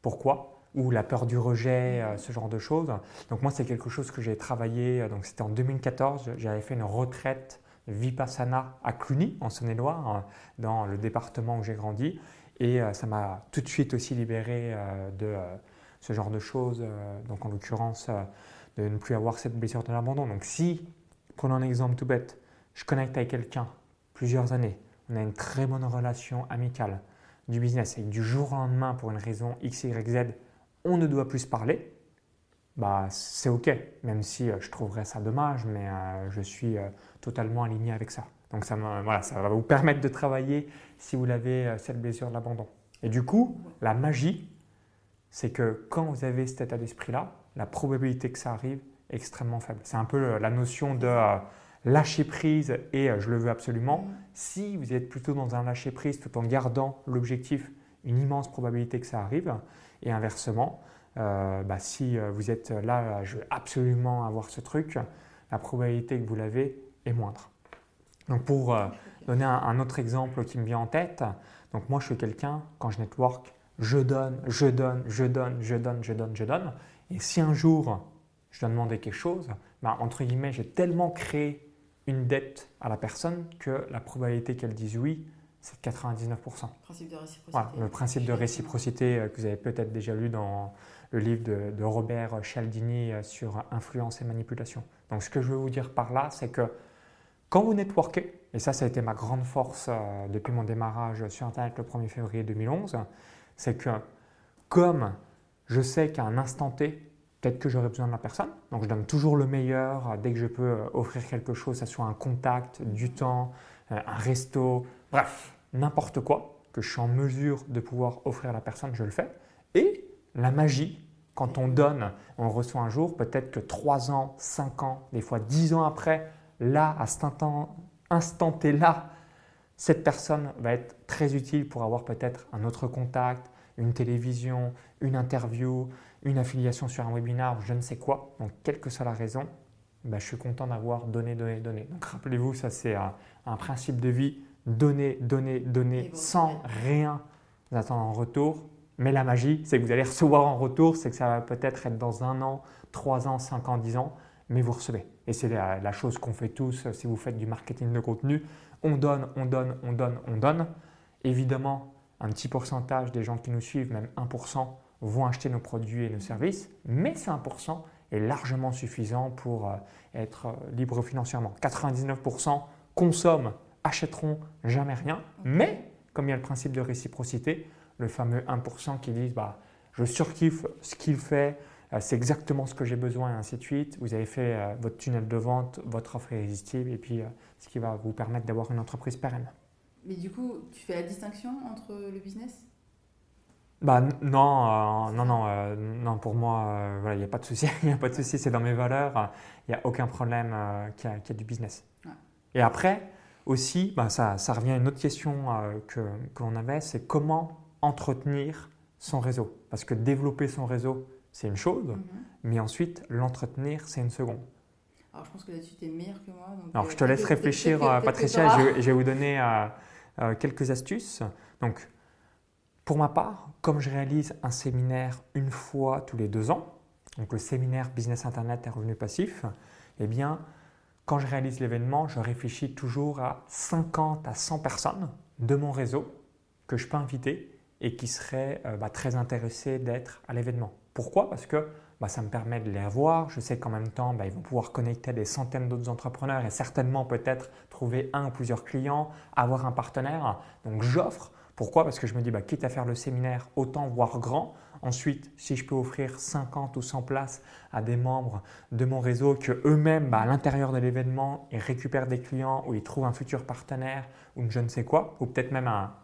Pourquoi? Ou la peur du rejet, euh, ce genre de choses. Donc moi, c'est quelque chose que j'ai travaillé, euh, donc c'était en 2014, j'avais fait une retraite Vipassana à Cluny, en Saône-et-Loire, dans le département où j'ai grandi. Et ça m'a tout de suite aussi libéré de ce genre de choses, euh, donc en l'occurrence euh, de ne plus avoir cette blessure de l'abandon. Donc si, prenons un exemple tout bête, je connecte avec quelqu'un plusieurs années, on a une très bonne relation amicale, du business, et du jour au lendemain, pour une raison X, Y, Z, on ne doit plus se parler, bah, c'est OK, même si euh, je trouverais ça dommage, mais je suis totalement aligné avec ça. Donc ça, voilà, ça va vous permettre de travailler si vous avez cette blessure de l'abandon. Et du coup, la magie, c'est que quand vous avez cet état d'esprit-là, la probabilité que ça arrive est extrêmement faible. C'est un peu la notion de euh, lâcher prise et euh, je le veux absolument. Mm. Si vous êtes plutôt dans un lâcher prise tout en gardant l'objectif, une immense probabilité que ça arrive. Et inversement, euh, bah, si vous êtes là, je veux absolument avoir ce truc, la probabilité que vous l'avez est moindre. Donc pour donner un, un, autre exemple qui me vient en tête, donc moi je suis quelqu'un, quand je network, je donne, je donne, je donne, je donne, je donne, je donne. Et si un jour je dois demander quelque chose, bah, entre guillemets, j'ai tellement créé une dette à la personne que la probabilité qu'elle dise oui, c'est 99%. Principe de réciprocité. le principe de réciprocité euh, que vous avez peut-être déjà lu dans le livre de, Robert Cialdini euh, sur influence et manipulation. Donc ce que je veux vous dire par là, c'est que quand vous networkez, et ça, ça a été ma grande force euh, depuis mon démarrage sur Internet le 1er février 2011, c'est que comme je sais qu'à un instant T, peut-être que j'aurai besoin de la personne, donc je donne toujours le meilleur euh, dès que je peux euh, offrir quelque chose, ce soit un contact, du temps, euh, un resto, bref, n'importe quoi que je suis en mesure de pouvoir offrir à la personne, je le fais. Et la magie, quand on donne, on reçoit un jour, peut-être que 3 ans, 5 ans, des fois 10 ans après, là, à cet instant T-là, cette personne va être très utile pour avoir peut-être un autre contact, une télévision, une interview, une affiliation sur un webinar, je ne sais quoi. Donc, quelle que soit la raison, bah, je suis content d'avoir donné, donné, donné. Donc, rappelez-vous, ça c'est un, principe de vie donner, donner, donner sans rien attendre en retour. Mais la magie, c'est que vous allez recevoir en retour, c'est que ça va peut-être être dans un an, trois ans, cinq ans, dix ans, mais vous recevez. Et c'est la, la, chose qu'on fait tous si vous faites du marketing de contenu. On donne, on donne, on donne, on donne. Évidemment, un petit pourcentage des gens qui nous suivent, même 1%, vont acheter nos produits et nos services, mais ce 1% est largement suffisant pour euh, être euh, libre financièrement. 99% consomment, achèteront jamais rien, mais comme il y a le principe de réciprocité, le fameux 1% qui dit bah, je surkiffe ce qu'il fait, c'est exactement ce que j'ai besoin et ainsi de suite. Vous avez fait votre tunnel de vente, votre offre irrésistible et puis ce qui va vous permettre d'avoir une entreprise pérenne. Mais du coup, tu fais la distinction entre le business? Bah non, euh, non, non, euh, non, pour moi, euh, il n'y a pas de souci, il a pas de souci, c'est dans mes valeurs, il n'y a aucun problème qu'il y, a du business. Et après, aussi, bah, ça, ça, revient à une autre question que, que l'on avait, c'est comment entretenir son réseau? Parce que développer son réseau, c'est une chose, mhm. mais ensuite, l'entretenir, c'est une seconde. Alors, je pense que là-dessus, tu es meilleur que moi. Alors, je te laisse réfléchir, Patricia, je, je, vais vous donner quelques astuces. Donc, pour ma part, comme je réalise un séminaire une fois tous les deux ans, donc le séminaire Business Internet et revenus passifs, eh bien, quand je réalise l'événement, je réfléchis toujours à 50 à 100 personnes de mon réseau que je peux inviter et qui seraient euh, bah, très intéressées d'être à l'événement. Pourquoi? Parce que bah, ça me permet de les avoir. Je sais qu'en même temps, bah, ils vont pouvoir connecter des centaines d'autres entrepreneurs et certainement peut-être trouver un ou plusieurs clients, avoir un partenaire. Donc j'offre pourquoi? Parce que je me dis, bah, quitte à faire le séminaire, autant voir grand. Ensuite, si je peux offrir 50 ou 100 places à des membres de mon réseau que eux-mêmes, bah, à l'intérieur de l'événement, ils récupèrent des clients ou ils trouvent un futur partenaire ou je ne sais quoi, ou peut-être même un,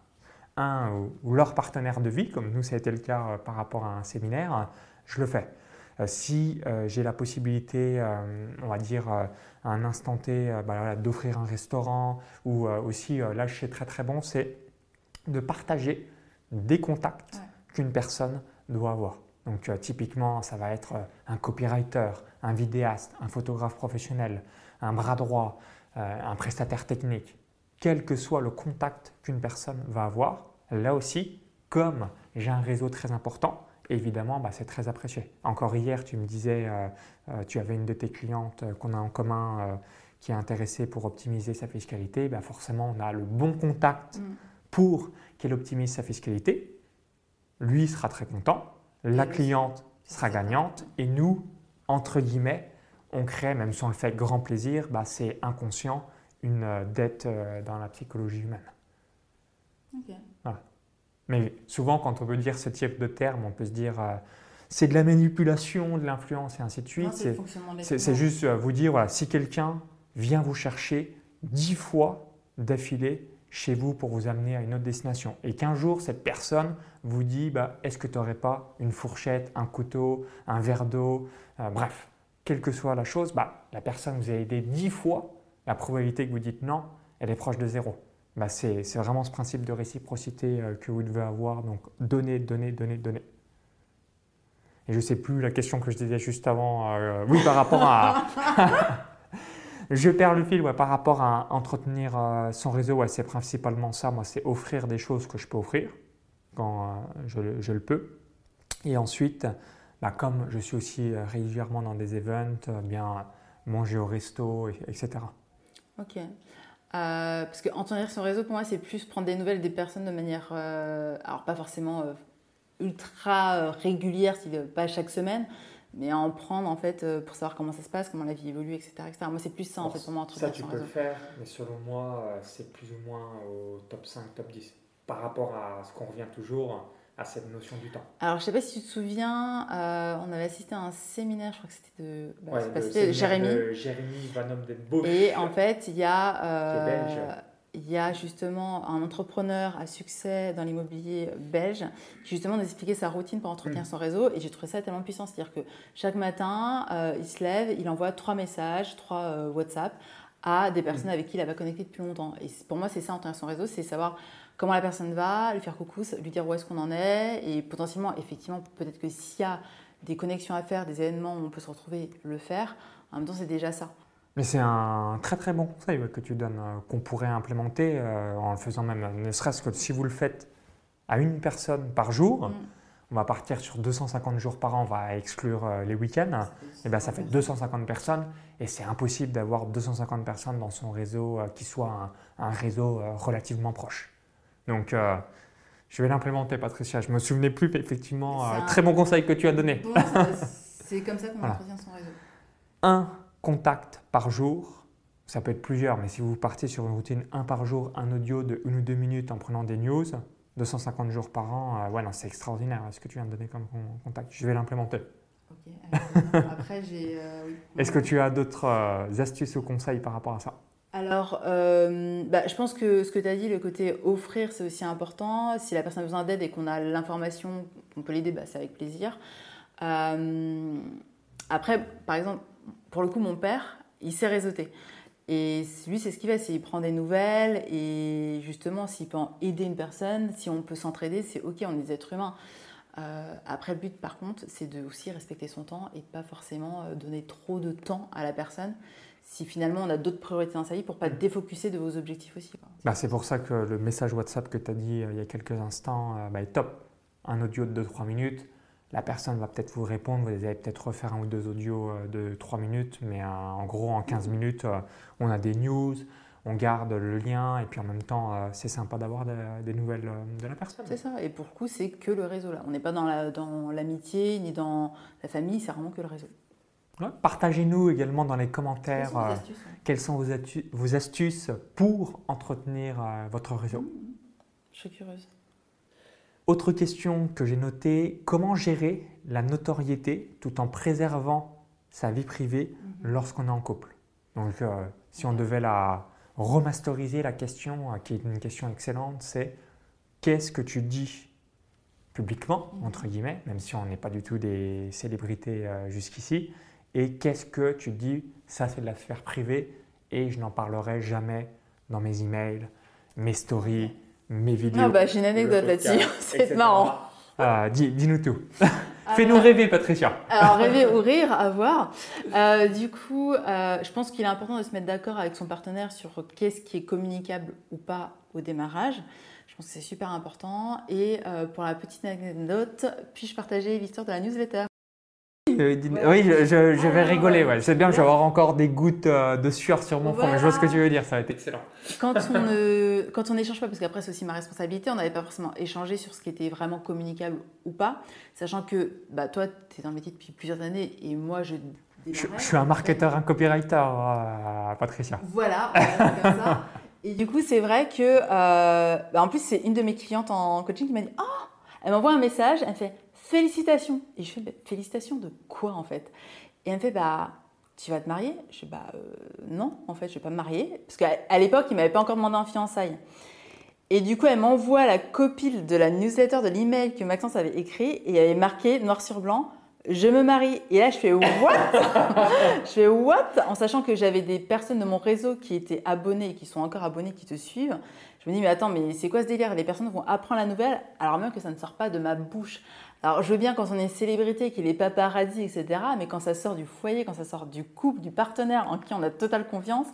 un ou, leur partenaire de vie, comme nous, ça a été le cas euh, par rapport à un séminaire, je le fais. Euh, si euh, j'ai la possibilité, on va dire, à un instant T, bah, d'offrir un restaurant ou aussi, là, je suis très très bon, c'est de partager des contacts qu'une personne doit avoir. Donc euh, typiquement, ça va être un copywriter, un vidéaste, un photographe professionnel, un bras droit, euh, un prestataire technique. Quel que soit le contact qu'une personne va avoir, là aussi, comme j'ai un réseau très important, évidemment, bah, c'est très apprécié. Encore hier, tu me disais, tu avais une de tes clientes qu'on a en commun qui est intéressée pour optimiser sa fiscalité. Bah, forcément, on a le bon contact. Mm pour qu'elle optimise sa fiscalité. Lui sera très content, la cliente sera gagnante et nous, entre guillemets, on crée, même si on le fait avec grand plaisir, bah, c'est inconscient, une euh, dette euh, dans la psychologie humaine. Mais souvent, quand on veut dire ce type de terme, on peut se dire euh, c'est de la manipulation, de l'influence et ainsi de suite. C'est juste vous dire voilà, si quelqu'un vient vous chercher dix fois d'affilée chez vous pour vous amener à une autre destination et qu'un jour cette personne vous dit bah, est-ce que tu n'aurais pas une fourchette, un couteau, un verre d'eau, euh, bref, quelle que soit la chose, bah, la personne vous a aidé dix fois, la probabilité que vous dites non, elle est proche de zéro. Bah, c'est vraiment ce principe de réciprocité euh, que vous devez avoir, donc donner, donner, donner, donner. Et je ne sais plus la question que je disais juste avant, euh, oui par rapport à... Je perds le fil par rapport à entretenir euh, son réseau. c'est principalement ça. Moi, c'est offrir des choses que je peux offrir quand euh, je, le peux. Et ensuite, bah, comme je suis aussi régulièrement dans des events, bien manger au resto, etc. Ok. Parce que entretenir son réseau, pour moi, c'est plus prendre des nouvelles des personnes de manière, alors pas forcément ultra régulière, pas chaque semaine, mais en prendre en fait euh, pour savoir comment ça se passe, comment la vie évolue, etc. Moi, c'est plus ça en fait pour moi. Ça, tu peux le faire, mais selon moi, euh, c'est plus ou moins au top 5, top 10 par rapport à ce qu'on revient toujours à cette notion du temps. Alors, je ne sais pas si tu te souviens, euh, on avait assisté à un séminaire, je crois que c'était de, bah, Jérémy. De Jérémy Van Et en fait, il y a il y a justement un entrepreneur à succès dans l'immobilier belge qui justement nous expliquait sa routine pour entretenir mm. son réseau et j'ai trouvé ça tellement puissant. C'est-à-dire que chaque matin, euh, il se lève, il envoie trois messages, trois euh, WhatsApp à des personnes mm. avec qui il va connecté depuis longtemps. Et pour moi, c'est ça entretenir son réseau, c'est savoir comment la personne va, lui faire coucou, lui dire où est-ce qu'on en est et potentiellement, effectivement, peut-être que s'il y a des connexions à faire, des événements où on peut se retrouver, le faire. En même temps, c'est déjà ça. Mais c'est un très très bon conseil que tu donnes, euh, qu'on pourrait implémenter euh, en le faisant même, ne serait-ce que si vous le faites à une personne par jour, Mm. on va partir sur 250 jours par an, on va exclure euh, les week-ends, et bien ça fait 250 personnes et c'est impossible d'avoir 250 personnes dans son réseau euh, qui soit un, un réseau euh, relativement proche. Donc euh, je vais l'implémenter Patricia, je me souvenais plus effectivement, euh, un- très bon conseil que tu as donné. Bon, c'est comme ça qu'on Voilà. entretient son réseau. Un contact par jour, ça peut être plusieurs, mais si vous partez sur une routine un par jour, un audio de une ou deux minutes en prenant des news, 250 jours par an, euh, ouais, c'est extraordinaire ce que tu viens de donner comme con- contact. Je vais l'implémenter. Après, j'ai. euh, oui. Est-ce que tu as d'autres euh, astuces ou conseils par rapport à ça? Alors, euh, bah, je pense que ce que tu as dit, le côté offrir, c'est aussi important. Si la personne a besoin d'aide et qu'on a l'information, on peut l'aider, bah, c'est avec plaisir. Euh, après, par exemple, pour le coup, mon père, il sait réseauter. Et lui, c'est ce qu'il fait, c'est il prend des nouvelles et justement, s'il peut en aider une personne, si on peut s'entraider, c'est ok, on est des êtres humains. Euh, après, le but, par contre, c'est de aussi respecter son temps et pas forcément donner trop de temps à la personne si finalement on a d'autres priorités dans sa vie pour pas défocuser de vos objectifs aussi. bah, C'est pour ça que le message WhatsApp que tu as dit euh, il y a quelques instants euh, bah, est top. Un audio de 2-3 minutes, la personne va peut-être vous répondre, vous allez peut-être refaire un ou deux audios euh, de 3 minutes, mais en gros, en 15 minutes, on a des news, on garde le lien, et puis en même temps, euh, c'est sympa d'avoir de- des nouvelles euh, de la personne. C'est ça. Et pour le coup, c'est que le réseau là. On n'est pas dans la- dans l'amitié ni dans la famille, c'est vraiment que le réseau. Ouais. Partagez-nous également dans les commentaires Quelles sont les euh, astuces, ouais quelles sont vos, atu- vos astuces pour entretenir euh, votre réseau. Je suis curieuse. Autre question que j'ai notée, comment gérer la notoriété tout en préservant sa vie privée Mhm. lorsqu'on est en couple? Donc euh, si on devait la remasteriser, la question, euh, qui est une question excellente, c'est qu'est-ce que tu dis publiquement, Mhm. entre guillemets, même si on n'est pas du tout des célébrités euh, jusqu'ici, et qu'est-ce que tu dis, ça c'est de la sphère privée, et je n'en parlerai jamais dans mes emails, mes stories, mes vidéos. Ah bah, j'ai une anecdote là-dessus. c'est marrant. Ah, dis- Dis-nous tout. Fais-nous rêver, Patricia. Alors, rêver ou rire, à voir. Euh, du coup, euh, je pense qu'il est important de se mettre d'accord avec son partenaire sur qu'est-ce qui est communicable ou pas au démarrage. Je pense que c'est super important. Et euh, pour la petite anecdote, puis-je partager l'histoire de la newsletter? Euh. Oui, je, je- je vais rigoler. ouais. Ouais. C'est bien, je vais avoir encore des gouttes euh, de sueur sur mon front, mais je vois ce que tu veux dire, ça va être excellent. quand on ne, quand on n'échange pas, parce qu'après c'est aussi ma responsabilité, on n'avait pas forcément échangé sur ce qui était vraiment communicable ou pas, sachant que bah, toi, tu es dans le métier depuis plusieurs années et moi, je Je, je suis un marketeur, un copywriter, euh, Patricia. Voilà, on va faire comme ça. Et du coup, c'est vrai que, euh, bah, en plus, c'est une de mes clientes en coaching qui m'a dit, oh, elle m'envoie un message, elle me fait félicitations. Et je fais, Bah, félicitations de quoi en fait? Et elle me fait, bah, tu vas te marier? Je fais, bah, euh, non, en fait, je vais pas me marier. Parce qu'à l'époque, il m'avait pas encore demandé en fiançailles. Et du coup, elle m'envoie la copie de la newsletter, de l'email que Maxence avait écrit, et il avait marqué noir sur blanc, je me marie. Et là, je fais, what? Je fais what? En sachant que j'avais des personnes de mon réseau qui étaient abonnées et qui sont encore abonnées, qui te suivent. Je me dis, mais attends, mais c'est quoi ce délire? Les personnes vont apprendre la nouvelle alors même que ça ne sort pas de ma bouche. Alors, je veux bien quand on est célébrité, qu'il est paparazzi, etc. Mais quand ça sort du foyer, quand ça sort du couple, du partenaire en qui on a totale confiance,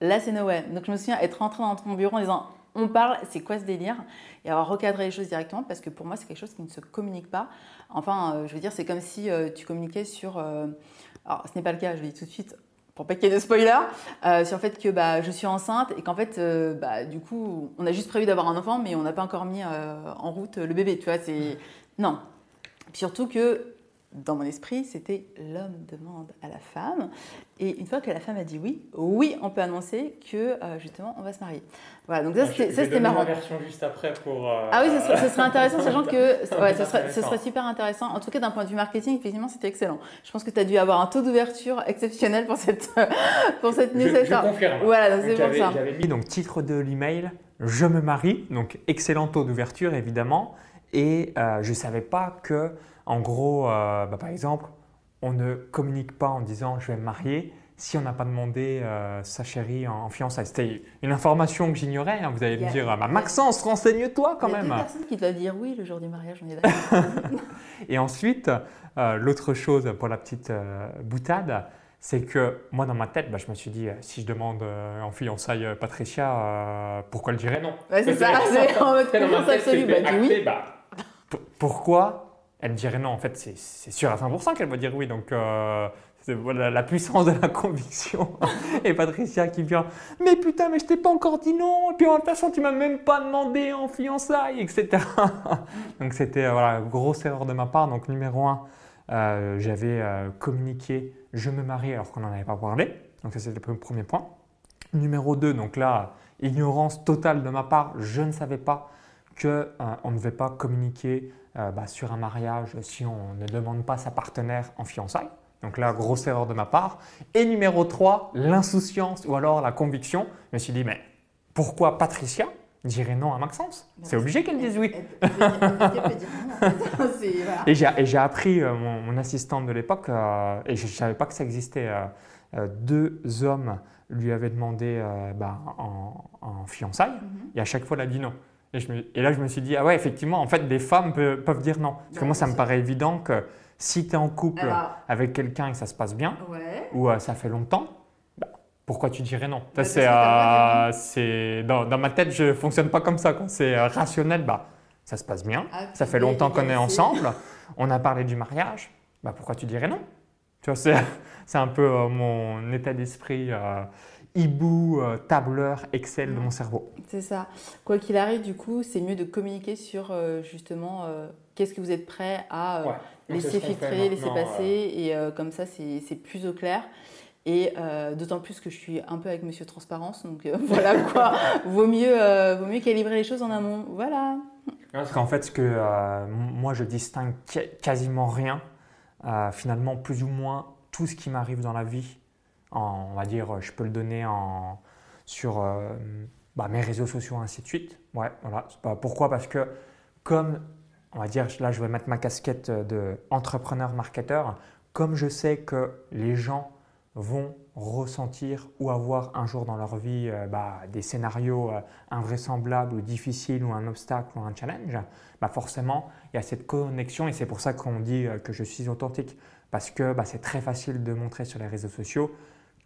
là, c'est no way. Donc, je me souviens être rentrée dans mon bureau en disant, on parle, c'est quoi ce délire? Et avoir recadré les choses directement parce que pour moi, c'est quelque chose qui ne se communique pas. Enfin, euh, je veux dire, c'est comme si euh, tu communiquais sur. euh, alors, ce n'est pas le cas, je le dis tout de suite, pour pas qu'il y ait de spoiler, euh, sur le fait que bah, je suis enceinte et qu'en fait, bah, du coup, on a juste prévu d'avoir un enfant, mais on n'a pas encore mis en route le bébé. Tu vois, c'est. Non. Puis surtout que. Dans mon esprit, c'était l'homme demande à la femme. Et une fois que la femme a dit oui, oui, on peut annoncer que euh, justement, on va se marier. Voilà, donc ça, c'était marrant. version juste après pour. euh, Ah oui, ce serait, ce serait intéressant, sachant que ouais, ce, serait, ce intéressant. serait super intéressant. En tout cas, d'un point de vue marketing, effectivement, c'était excellent. Je pense que tu as dû avoir un taux d'ouverture exceptionnel pour cette, pour cette newsletter. confirme. Voilà, c'est pour ça. j'avais mis donc titre de l'email, je me marie, donc excellent taux d'ouverture évidemment, et euh, je ne savais pas que, en gros, euh, bah, par exemple, on ne communique pas en disant je vais me marier si on n'a pas demandé euh, sa chérie en, en fiançailles. C'était une information que j'ignorais, hein, vous allez me dire, bah, Maxence, renseigne-toi quand Il y a même. deux personnes qui doivent dire oui le jour du mariage, on est d'accord. Et ensuite, euh, l'autre chose pour la petite euh, boutade, c'est que moi, dans ma tête, bah, je me suis dit, si je demande en fiançailles Patricia, pourquoi elle dirait non? Ouais, c'est ça, c'est en mode confiance absolue. Bah, oui. Bah, pourquoi? Elle dirait non En fait, c'est sûr à 100% qu'elle va dire oui. Donc, c'est voilà, la puissance de la conviction. Et Patricia qui vient, mais putain, mais je t'ai pas encore dit non. Et puis en toute façon, tu m'as même pas demandé en fiançailles, etc. Donc, c'était voilà, grosse erreur de ma part. Donc, numéro un, j'avais communiqué je me marie alors qu'on n'en avait pas parlé. Donc ça c'est le premier point. Numéro 2, donc là, ignorance totale de ma part, je ne savais pas qu'on euh, on ne devait pas communiquer euh, bah, sur un mariage si on ne demande pas sa partenaire en fiançailles. Donc là, grosse erreur de ma part. Et numéro 3, l'insouciance ou alors la conviction. Je me suis dit, mais pourquoi Patricia dirait non à Maxence? C'est obligé qu'elle dise oui. Et j'ai appris, euh, mon, assistante de l'époque, euh, et je ne savais pas que ça existait, deux hommes lui avaient demandé bah, en, fiançailles, mhm. et à chaque fois, elle a dit non. Et, je et, là, je me suis dit, ah ouais, effectivement, en fait, des femmes peuvent, dire non. Parce que bah, moi, ça me paraît évident que si tu es en couple avec quelqu'un et que ça se passe bien, ou ça fait longtemps, pourquoi tu dirais non? Bah, C'est dans, dans, ma tête, je ne fonctionne pas comme ça. C'est rationnel, bah, ça se passe bien, ah, ça fait longtemps qu'on est ensemble, on a parlé du mariage, bah, pourquoi tu dirais non? Tu vois, c'est un peu euh, mon état d'esprit euh, hibou, euh, tableur, Excel de mon cerveau. C'est ça. Quoi qu'il arrive, du coup, c'est mieux de communiquer sur justement qu'est-ce que vous êtes prêt à laisser filtrer, laisser passer, et comme ça, c'est plus au clair. Et euh, d'autant plus que je suis un peu avec Monsieur Transparence, donc euh, voilà quoi. vaut mieux, euh, vaut mieux calibrer les choses en amont. Voilà. Parce qu'en fait, ce que moi je distingue quasiment rien, finalement plus ou moins tout ce qui m'arrive dans la vie, on va dire, je peux le donner en, sur bah, mes réseaux sociaux ainsi de suite. Ouais, voilà. Pourquoi? Parce que comme on va dire, là je vais mettre ma casquette de entrepreneur marketeur, comme je sais que les gens vont ressentir ou avoir un jour dans leur vie euh, bah, des scénarios euh, invraisemblables ou difficiles ou un obstacle ou un challenge, bah, forcément, il y a cette connexion et c'est pour ça qu'on dit euh, que je suis authentique. Parce que bah, c'est très facile de montrer sur les réseaux sociaux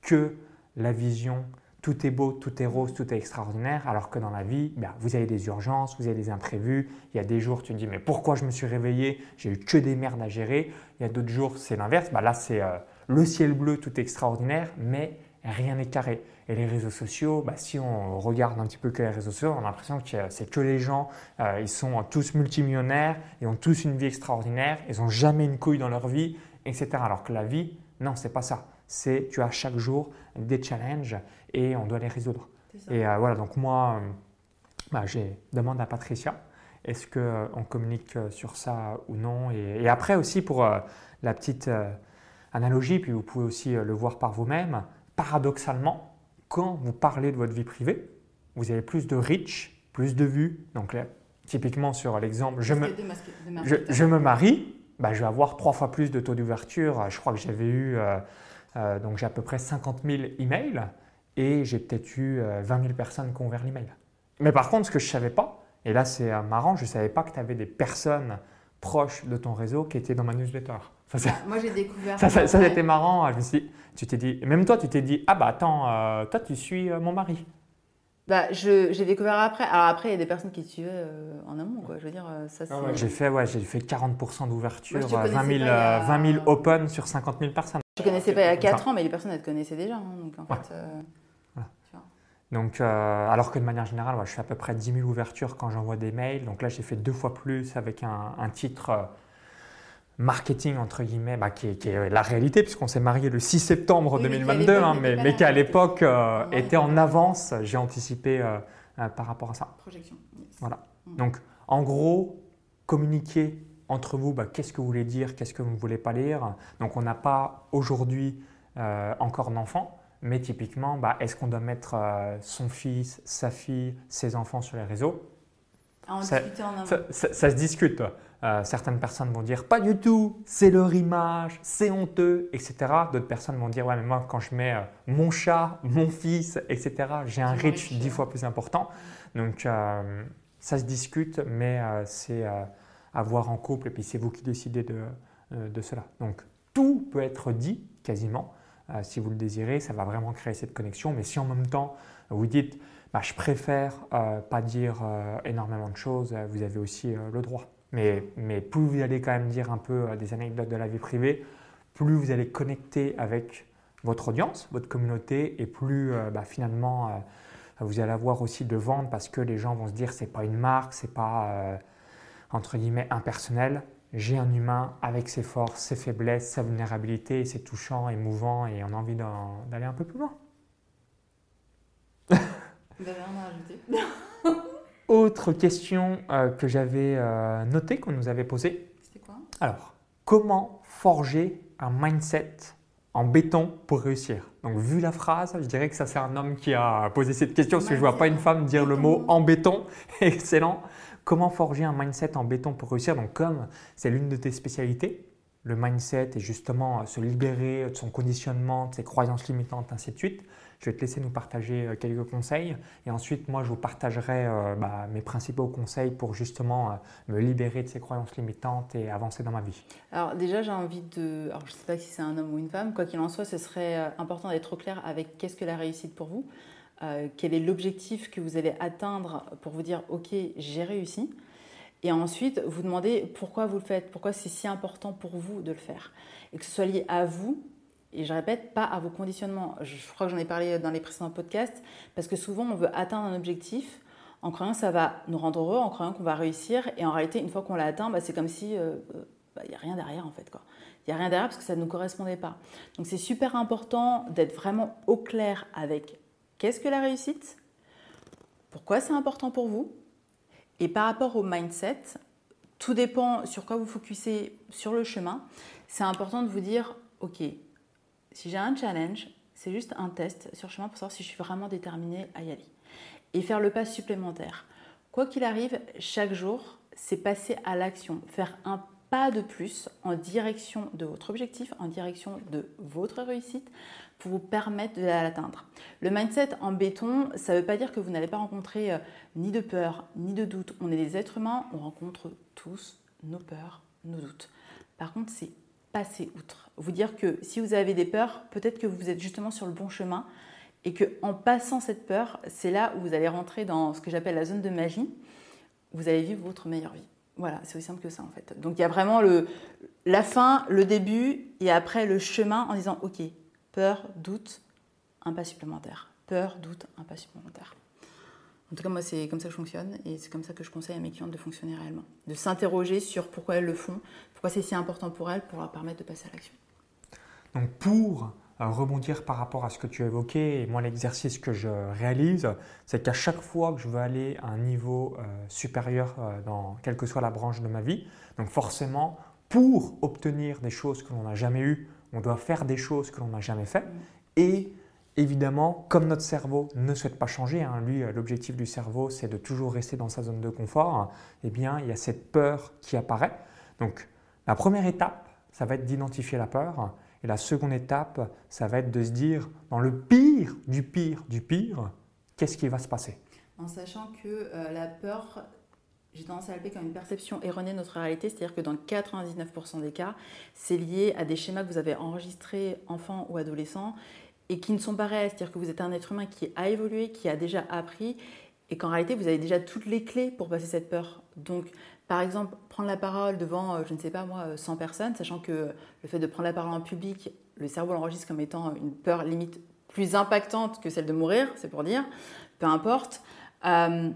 que la vision, tout est beau, tout est rose, tout est extraordinaire, alors que dans la vie, vous avez des urgences, vous avez des imprévus. Il y a des jours, tu te dis, mais pourquoi je me suis réveillé J'ai eu que des merdes à gérer. Il y a d'autres jours, c'est l'inverse. là, c'est le ciel bleu, tout est extraordinaire, mais rien n'est carré. Et les réseaux sociaux, bah, si on regarde un petit peu que les réseaux sociaux, on a l'impression que c'est que les gens, euh, ils sont tous multimillionnaires, ils ont tous une vie extraordinaire, ils n'ont jamais une couille dans leur vie, etc. Alors que la vie, non, c'est pas ça. C'est tu as chaque jour des challenges et on doit les résoudre. Et euh, voilà, donc moi, euh, bah, j'ai demande à Patricia, est-ce qu'on communique sur ça ou non et, et, après aussi pour la petite analogie, puis vous pouvez aussi euh, le voir par vous-même, paradoxalement, quand vous parlez de votre vie privée, vous avez plus de reach, plus de vues. Donc typiquement sur l'exemple, je me, je, me marie, bah, je vais avoir trois fois plus de taux d'ouverture. Je crois que j'avais eu, euh, euh, donc j'ai à peu près 50 000 emails et j'ai peut-être eu 20 000 personnes qui ont ouvert l'email. Mais par contre, ce que je ne savais pas, et là c'est marrant, je ne savais pas que tu avais des personnes proches de ton réseau qui étaient dans ma newsletter. Ça, moi, j'ai découvert. Ça, ça, ça c'était marrant. Je me suis tu t'es dit, même toi, tu t'es dit, ah bah attends, euh, toi, tu suis euh, mon mari. Bah, j'ai découvert après. Alors après, il y a des personnes qui suivaient euh, en amont, quoi. Je veux dire, ça ah J'ai fait, ouais, j'ai fait 40% d'ouverture, 20 000, 20 000 open sur 50 000 personnes. Je ne connaissais pas il y a 4 ans, mais les personnes, elles te connaissaient déjà. Hein, donc en fait. Donc, alors que de manière générale, je fais à peu près 10 000 ouvertures quand j'envoie des mails. Donc là, j'ai fait deux fois plus avec un, un titre marketing, entre guillemets, bah, qui, est, la réalité, puisqu'on s'est marié le 6 septembre 2022, hein, mais, mais qui à l'époque euh, était en avance. J'ai anticipé euh, euh, par rapport à ça. Projection. Voilà. Mm. Donc, en gros, communiquer entre vous, bah, qu'est-ce que vous voulez dire, qu'est-ce que vous ne voulez pas lire? Donc, on n'a pas aujourd'hui encore d'enfants, mais typiquement, bah, est-ce qu'on doit mettre son fils, sa fille, ses enfants sur les réseaux? Ça, ça, se discute. Euh, certaines personnes vont dire pas du tout, c'est leur image, c'est honteux, etc. D'autres personnes vont dire ouais, mais moi quand je mets euh, mon chat, mon fils, etc., j'ai un reach dix fois plus important. Donc euh, ça se discute, mais c'est à voir en couple et puis c'est vous qui décidez de, de, cela. Donc tout peut être dit quasiment. si vous le désirez, ça va vraiment créer cette connexion. Mais si en même temps, vous dites, bah, je préfère pas dire énormément de choses, vous avez aussi le droit. Mais, mais, plus vous allez quand même dire un peu des anecdotes de la vie privée, plus vous allez connecter avec votre audience, votre communauté, et plus bah, finalement vous allez avoir aussi de vendre parce que les gens vont se dire c'est pas une marque, c'est pas euh, entre guillemets impersonnel. J'ai un humain avec ses forces, ses faiblesses, sa vulnérabilité, c'est touchant, émouvant et on a envie d'aller un peu plus loin. Vous avez rien à ajouter Autre question euh, que j'avais euh, notée, qu'on nous avait posée. C'était quoi? Alors, comment forger un mindset en béton pour réussir? Donc, vu la phrase, je dirais que ça c'est un homme qui a posé cette question parce que je ne vois pas une femme dire le mot en béton. Excellent. Comment forger un mindset en béton pour réussir Donc, comme c'est l'une de tes spécialités, le mindset est justement se libérer de son conditionnement, de ses croyances limitantes, ainsi de suite. Je vais te laisser nous partager euh, quelques conseils et ensuite moi je vous partagerai euh, bah, mes principaux conseils pour justement euh, me libérer de ces croyances limitantes et avancer dans ma vie. Alors déjà j'ai envie de... Alors je ne sais pas si c'est un homme ou une femme, quoi qu'il en soit ce serait important d'être clair avec qu'est-ce que la réussite pour vous, quel est l'objectif que vous allez atteindre pour vous dire ok j'ai réussi. Et ensuite, vous demandez pourquoi vous le faites, pourquoi c'est si important pour vous de le faire. Et que ce soit lié à vous, et je répète, pas à vos conditionnements. Je crois que j'en ai parlé dans les précédents podcasts, parce que souvent on veut atteindre un objectif en croyant que ça va nous rendre heureux, en croyant qu'on va réussir, et en réalité, une fois qu'on l'a atteint, bah, c'est comme si il euh, n'y euh, a rien derrière en fait. Il n'y a rien derrière parce que ça ne nous correspondait pas. Donc c'est super important d'être vraiment au clair avec qu'est-ce que la réussite, pourquoi c'est important pour vous, et par rapport au mindset, tout dépend sur quoi vous focussez sur le chemin. C'est important de vous dire, ok, si j'ai un challenge, c'est juste un test sur chemin pour savoir si je suis vraiment déterminée à y aller. Et faire le pas supplémentaire. Quoi qu'il arrive, chaque jour, c'est passer à l'action, faire un pas de plus en direction de votre objectif, en direction de votre réussite pour vous permettre de l'atteindre. Le mindset en béton, ça ne veut pas dire que vous n'allez pas rencontrer euh, ni de peur, ni de doute. On est des êtres humains, on rencontre tous nos peurs, nos doutes. Par contre, c'est passer outre. Vous dire que si vous avez des peurs, peut-être que vous êtes justement sur le bon chemin et que en passant cette peur, c'est là où vous allez rentrer dans ce que j'appelle la zone de magie. Vous allez vivre votre meilleure vie. Voilà, c'est aussi simple que ça en fait. Donc il y a vraiment le, la fin, le début et après le chemin en disant ok, peur, doute, pas supplémentaire. Peur, doute, pas supplémentaire. En tout cas, moi, c'est comme ça que je fonctionne et c'est comme ça que je conseille à mes clientes de fonctionner réellement. De s'interroger sur pourquoi elles le font, pourquoi c'est si important pour elles pour leur permettre de passer à l'action. Donc, pour euh, rebondir par rapport à ce que tu as évoqué, et moi, l'exercice que je réalise, c'est qu'à chaque fois que je veux aller à un niveau euh, supérieur euh, dans quelle que soit la branche de ma vie, donc forcément, pour obtenir des choses que l'on n'a jamais eues, on doit faire des choses que l'on n'a jamais faites. Mm. Et Évidemment, comme notre cerveau ne souhaite pas changer, hein, lui, euh, l'objectif du cerveau, c'est de toujours rester dans sa zone de confort, eh bien, il y a cette peur qui apparaît. Donc, la première étape, ça va être d'identifier la peur. Et la seconde étape, ça va être de se dire, dans le pire du pire du pire, qu'est-ce qui va se passer? En sachant que euh, la peur, j'ai tendance à l'appeler comme une perception erronée de notre réalité, c'est-à-dire que dans 99% des cas, c'est lié à des schémas que vous avez enregistrés enfant ou adolescent et qui ne sont pas réels. C'est-à-dire que vous êtes un être humain qui a évolué, qui a déjà appris, et qu'en réalité, vous avez déjà toutes les clés pour passer cette peur. Donc, par exemple, prendre la parole devant, euh, je ne sais pas moi, 100 personnes, sachant que le fait de prendre la parole en public, le cerveau l'enregistre comme étant une peur limite plus impactante que celle de mourir, c'est pour dire, peu importe. Euh,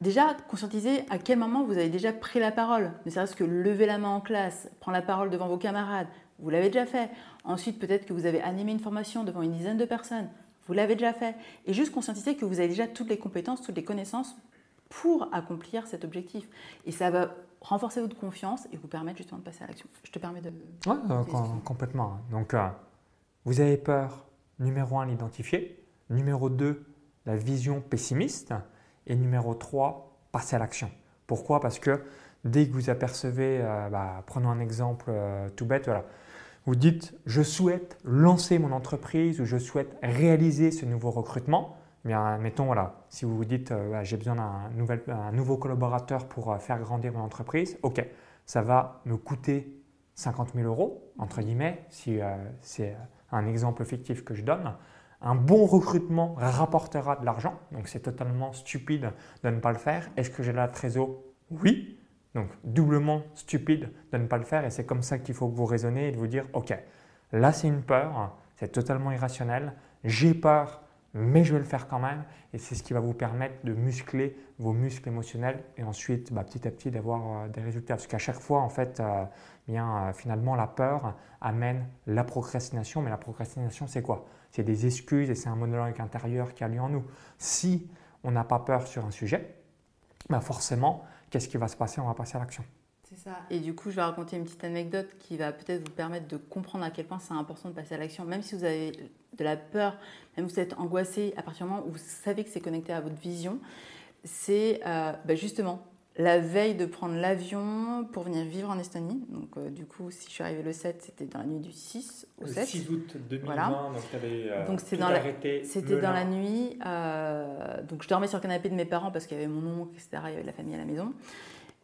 déjà, conscientiser à quel moment vous avez déjà pris la parole, ne serait-ce que lever la main en classe, prendre la parole devant vos camarades, vous l'avez déjà fait. Ensuite, peut-être que vous avez animé une formation devant une dizaine de personnes, vous l'avez déjà fait. Et juste conscientiser que vous avez déjà toutes les compétences, toutes les connaissances pour accomplir cet objectif. Et ça va renforcer votre confiance et vous permettre justement de passer à l'action. Je te permets de... Oui, euh, complètement. Donc, euh, vous avez peur, numéro un, l'identifier. Numéro 2, la vision pessimiste. Et numéro 3, passer à l'action. Pourquoi? Parce que dès que vous apercevez, euh, bah, prenons un exemple tout bête, voilà, vous dites je souhaite lancer mon entreprise ou je souhaite réaliser ce nouveau recrutement, eh bien, mettons, voilà, si vous vous dites euh, j'ai besoin d'un nouveau collaborateur pour euh, faire grandir mon entreprise, ok, ça va me coûter 50 000 euros, entre guillemets, si euh, c'est un exemple fictif que je donne. Un bon recrutement rapportera de l'argent, donc c'est totalement stupide de ne pas le faire. Est-ce que j'ai la trésor? Oui. Donc doublement stupide de ne pas le faire et c'est comme ça qu'il faut que vous raisonnez et de vous dire, ok, là c'est une peur, c'est totalement irrationnel, j'ai peur, mais je vais le faire quand même. Et c'est ce qui va vous permettre de muscler vos muscles émotionnels et ensuite, bah, petit à petit, d'avoir euh, des résultats. Parce qu'à chaque fois, en fait, euh, bien, euh, finalement, la peur amène la procrastination. Mais la procrastination, c'est quoi? C'est des excuses et c'est un monologue intérieur qui a lieu en nous. Si on n'a pas peur sur un sujet, bah forcément, qu'est-ce qui va se passer? On va passer à l'action. C'est ça. Et du coup, je vais raconter une petite anecdote qui va peut-être vous permettre de comprendre à quel point c'est important de passer à l'action. Même si vous avez de la peur, même si vous êtes angoissé, à partir du moment où vous savez que c'est connecté à votre vision, c'est euh, bah, justement la veille de prendre l'avion pour venir vivre en Estonie. Donc, euh, du coup, si je suis arrivée le 7, c'était dans la nuit du 6 au 7. Le 6 août 2020, donc tu avais euh, donc c'était dans, la, c'était dans la nuit. donc, je dormais sur le canapé de mes parents parce qu'il y avait mon oncle, etc. Il y avait de la famille à la maison.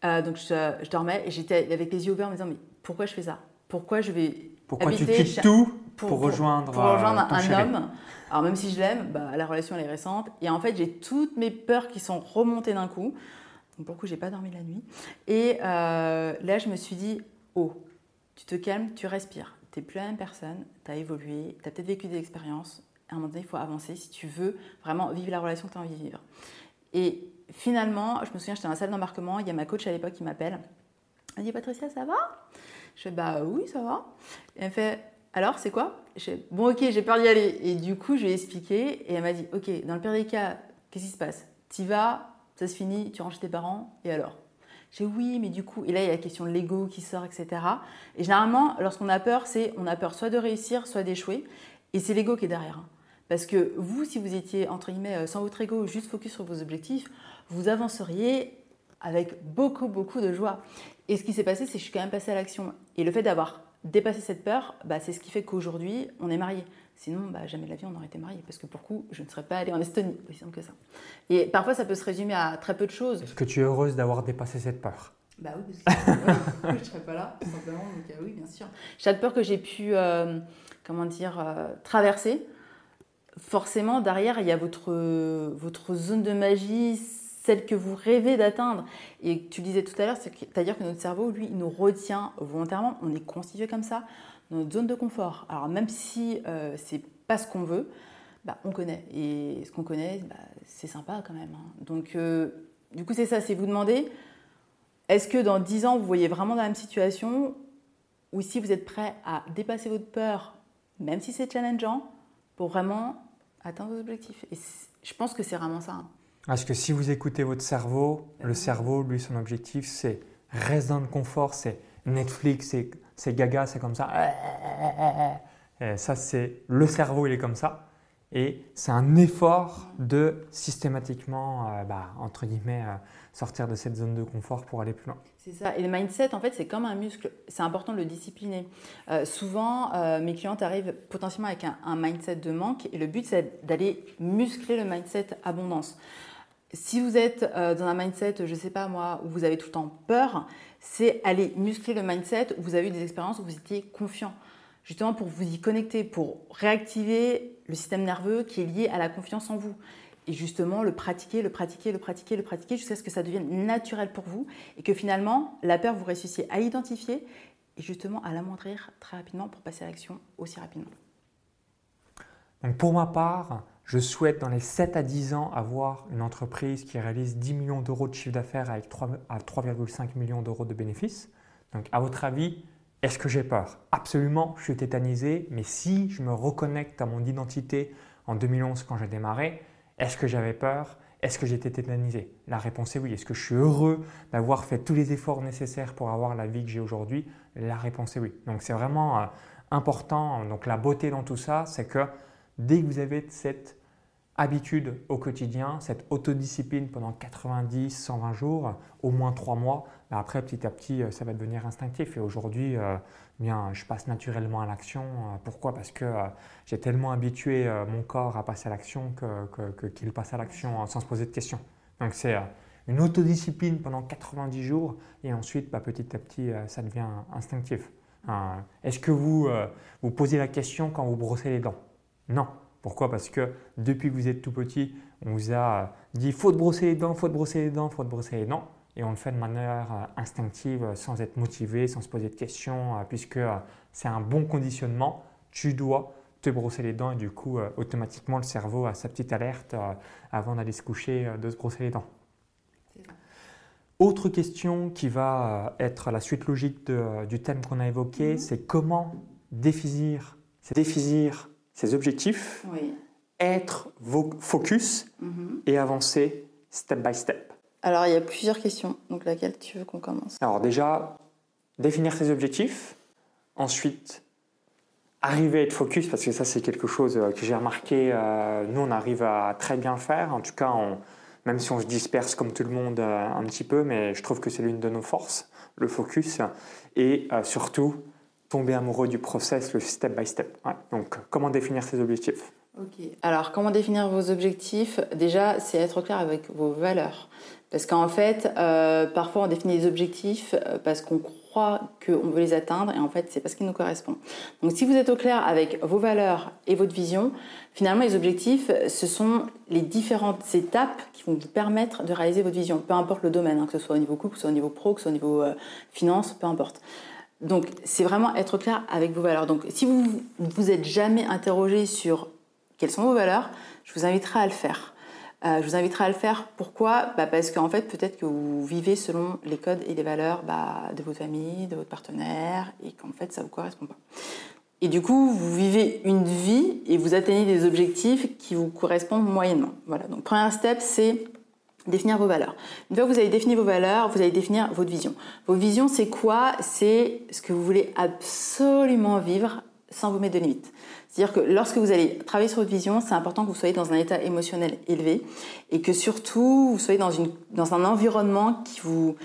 Euh, donc je, dormais et j'étais avec les yeux ouverts en me disant mais pourquoi je fais ça? Pourquoi je vais pourquoi tu quittes tout pour, rejoindre, pour rejoindre euh, un homme? Alors même si je l'aime, bah, la relation elle est récente et en fait j'ai toutes mes peurs qui sont remontées d'un coup. Donc pour le coup j'ai pas dormi la nuit et euh, là je me suis dit oh tu te calmes, tu respires, tu n'es plus la même personne, tu as évolué, tu as peut-être vécu des expériences. À un moment donné il faut avancer si tu veux vraiment vivre la relation que tu as envie de vivre. Et finalement, je me souviens, j'étais dans la salle d'embarquement, il y a ma coach à l'époque qui m'appelle. Elle dit Patricia, ça va? Je fais Bah oui, ça va. Et elle fait Alors, c'est quoi? Je fais Bon, ok, j'ai peur d'y aller. Et du coup, je lui ai expliqué et elle m'a dit Ok, dans le pire des cas, qu'est-ce qui se passe? Tu vas, ça se finit, tu ranges tes parents, et alors? J'ai oui, mais du coup, et là il y a la question de l'ego qui sort, etc. Et généralement, lorsqu'on a peur, c'est on a peur soit de réussir, soit d'échouer, et c'est l'ego qui est derrière. Parce que vous, si vous étiez entre guillemets euh, sans votre ego, juste focus sur vos objectifs, vous avanceriez avec beaucoup, beaucoup de joie. Et ce qui s'est passé, c'est que je suis quand même passée à l'action. Et le fait d'avoir dépassé cette peur, bah, c'est ce qui fait qu'aujourd'hui, on est mariés. Sinon, bah, jamais de la vie, on aurait été mariés. Parce que pour coup, je ne serais pas allée en Estonie, aussi simple que ça. Et parfois, ça peut se résumer à très peu de choses. Est-ce que tu es heureuse d'avoir dépassé cette peur? Bah oui, parce que je ne serais pas là, tout simplement. Donc, euh, oui, bien sûr. Chaque peur que j'ai pu, euh, comment dire, euh, traverser, forcément, derrière, il y a votre, votre zone de magie, celle que vous rêvez d'atteindre. Et tu disais tout à l'heure, c'est-à-dire que notre cerveau, lui, il nous retient volontairement. On est constitué comme ça, dans notre zone de confort. Alors, même si euh, c'est pas ce qu'on veut, bah, on connaît. Et ce qu'on connaît, bah, c'est sympa quand même. Hein. Donc, euh, du coup, c'est ça, c'est vous demander est-ce que dans 10 ans, vous voyez vraiment dans la même situation ou si vous êtes prêt à dépasser votre peur, même si c'est challengeant, pour vraiment atteindre vos objectifs? Et je pense que c'est vraiment ça. Hein. Parce que si vous écoutez votre cerveau, le cerveau, lui, son objectif, c'est reste dans le confort, c'est Netflix, c'est gaga, c'est comme ça. Et ça, c'est le cerveau, il est comme ça. Et c'est un effort de systématiquement, euh, bah, entre guillemets, euh, sortir de cette zone de confort pour aller plus loin. C'est ça. Et le mindset, en fait, c'est comme un muscle. C'est important de le discipliner. Euh, souvent, euh, mes clientes arrivent potentiellement avec un, mindset de manque et le but, c'est d'aller muscler le mindset abondance. Si vous êtes euh, dans un mindset, je ne sais pas moi, où vous avez tout le temps peur, c'est aller muscler le mindset où vous avez eu des expériences où vous étiez confiant. Justement pour vous y connecter, pour réactiver le système nerveux qui est lié à la confiance en vous et justement le pratiquer, le pratiquer, le pratiquer, le pratiquer jusqu'à ce que ça devienne naturel pour vous et que finalement la peur vous réussissiez à identifier et justement à l'amoindrir très rapidement pour passer à l'action aussi rapidement. Donc pour ma part, je souhaite dans les 7 à 10 ans avoir une entreprise qui réalise 10 millions d'euros de chiffre d'affaires avec 3,5 millions d'euros de bénéfices. Donc à votre avis, est-ce que j'ai peur? Absolument, je suis tétanisé, mais si je me reconnecte à mon identité en 2011 quand j'ai démarré, est-ce que j'avais peur? Est-ce que j'étais tétanisé? La réponse est oui. Est-ce que je suis heureux d'avoir fait tous les efforts nécessaires pour avoir la vie que j'ai aujourd'hui? La réponse est oui. Donc c'est vraiment euh, important. Donc la beauté dans tout ça, c'est que dès que vous avez cette habitude au quotidien, cette autodiscipline pendant 90, 120 jours, au moins 3 mois, après petit à petit, euh, ça va devenir instinctif. Et aujourd'hui, euh, bien, je passe naturellement à l'action. Euh, pourquoi? Parce que j'ai tellement habitué mon corps à passer à l'action qu'il passe à l'action sans se poser de questions. Donc c'est une autodiscipline pendant 90 jours et ensuite, bah, petit à petit, ça devient instinctif. Est-ce que vous vous posez la question quand vous brossez les dents? Non. Pourquoi? Parce que depuis que vous êtes tout petit, on vous a dit faut te brosser les dents, faut te brosser les dents, faut te brosser les dents. Et on le fait de manière instinctive, sans être motivé, sans se poser de questions, puisque c'est un bon conditionnement. Tu dois te brosser les dents et du coup, euh, automatiquement, le cerveau a sa petite alerte euh, avant d'aller se coucher euh, de se brosser les dents. Autre question qui va être la suite logique du thème qu'on a évoqué, mhm. c'est comment définir, définir ses objectifs, être focus mhm. et avancer step by step. Alors, il y a plusieurs questions. Donc, laquelle tu veux qu'on commence? Alors, déjà, définir ses objectifs. Ensuite, arriver à être focus, parce que ça c'est quelque chose euh, que j'ai remarqué, euh, nous on arrive à très bien faire, en tout cas même si on se disperse comme tout le monde euh, un petit peu, mais je trouve que c'est l'une de nos forces, le focus, et surtout tomber amoureux du process, le step by step. Donc comment définir ses objectifs? Ok, alors comment définir vos objectifs? Déjà, c'est être clair avec vos valeurs. Parce qu'en fait, parfois on définit des objectifs parce qu'on croit qu'on veut les atteindre et en fait c'est parce qu'ils nous correspondent. Donc si vous êtes au clair avec vos valeurs et votre vision, finalement les objectifs ce sont les différentes étapes qui vont vous permettre de réaliser votre vision, peu importe le domaine, hein, que ce soit au niveau couple, que ce soit au niveau pro, que ce soit au niveau euh, finance, peu importe. Donc c'est vraiment être clair avec vos valeurs. Donc si vous vous êtes jamais interrogé sur quelles sont vos valeurs, je vous inviterai à le faire. Euh, je vous inviterai à le faire. Pourquoi? Bah Parce qu'en fait, peut-être que vous vivez selon les codes et les valeurs bah, de votre famille, de votre partenaire, et qu'en fait, ça ne vous correspond pas. Et du coup, vous vivez une vie et vous atteignez des objectifs qui vous correspondent moyennement. Voilà. Donc, premier step, c'est définir vos valeurs. Une fois que vous avez défini vos valeurs, vous allez définir votre vision. Vos visions, c'est quoi? C'est ce que vous voulez absolument vivre sans vous mettre de limites. C'est-à-dire que lorsque vous allez travailler sur votre vision, c'est important que vous soyez dans un état émotionnel élevé et que surtout vous soyez dans, une, dans un environnement qui vous,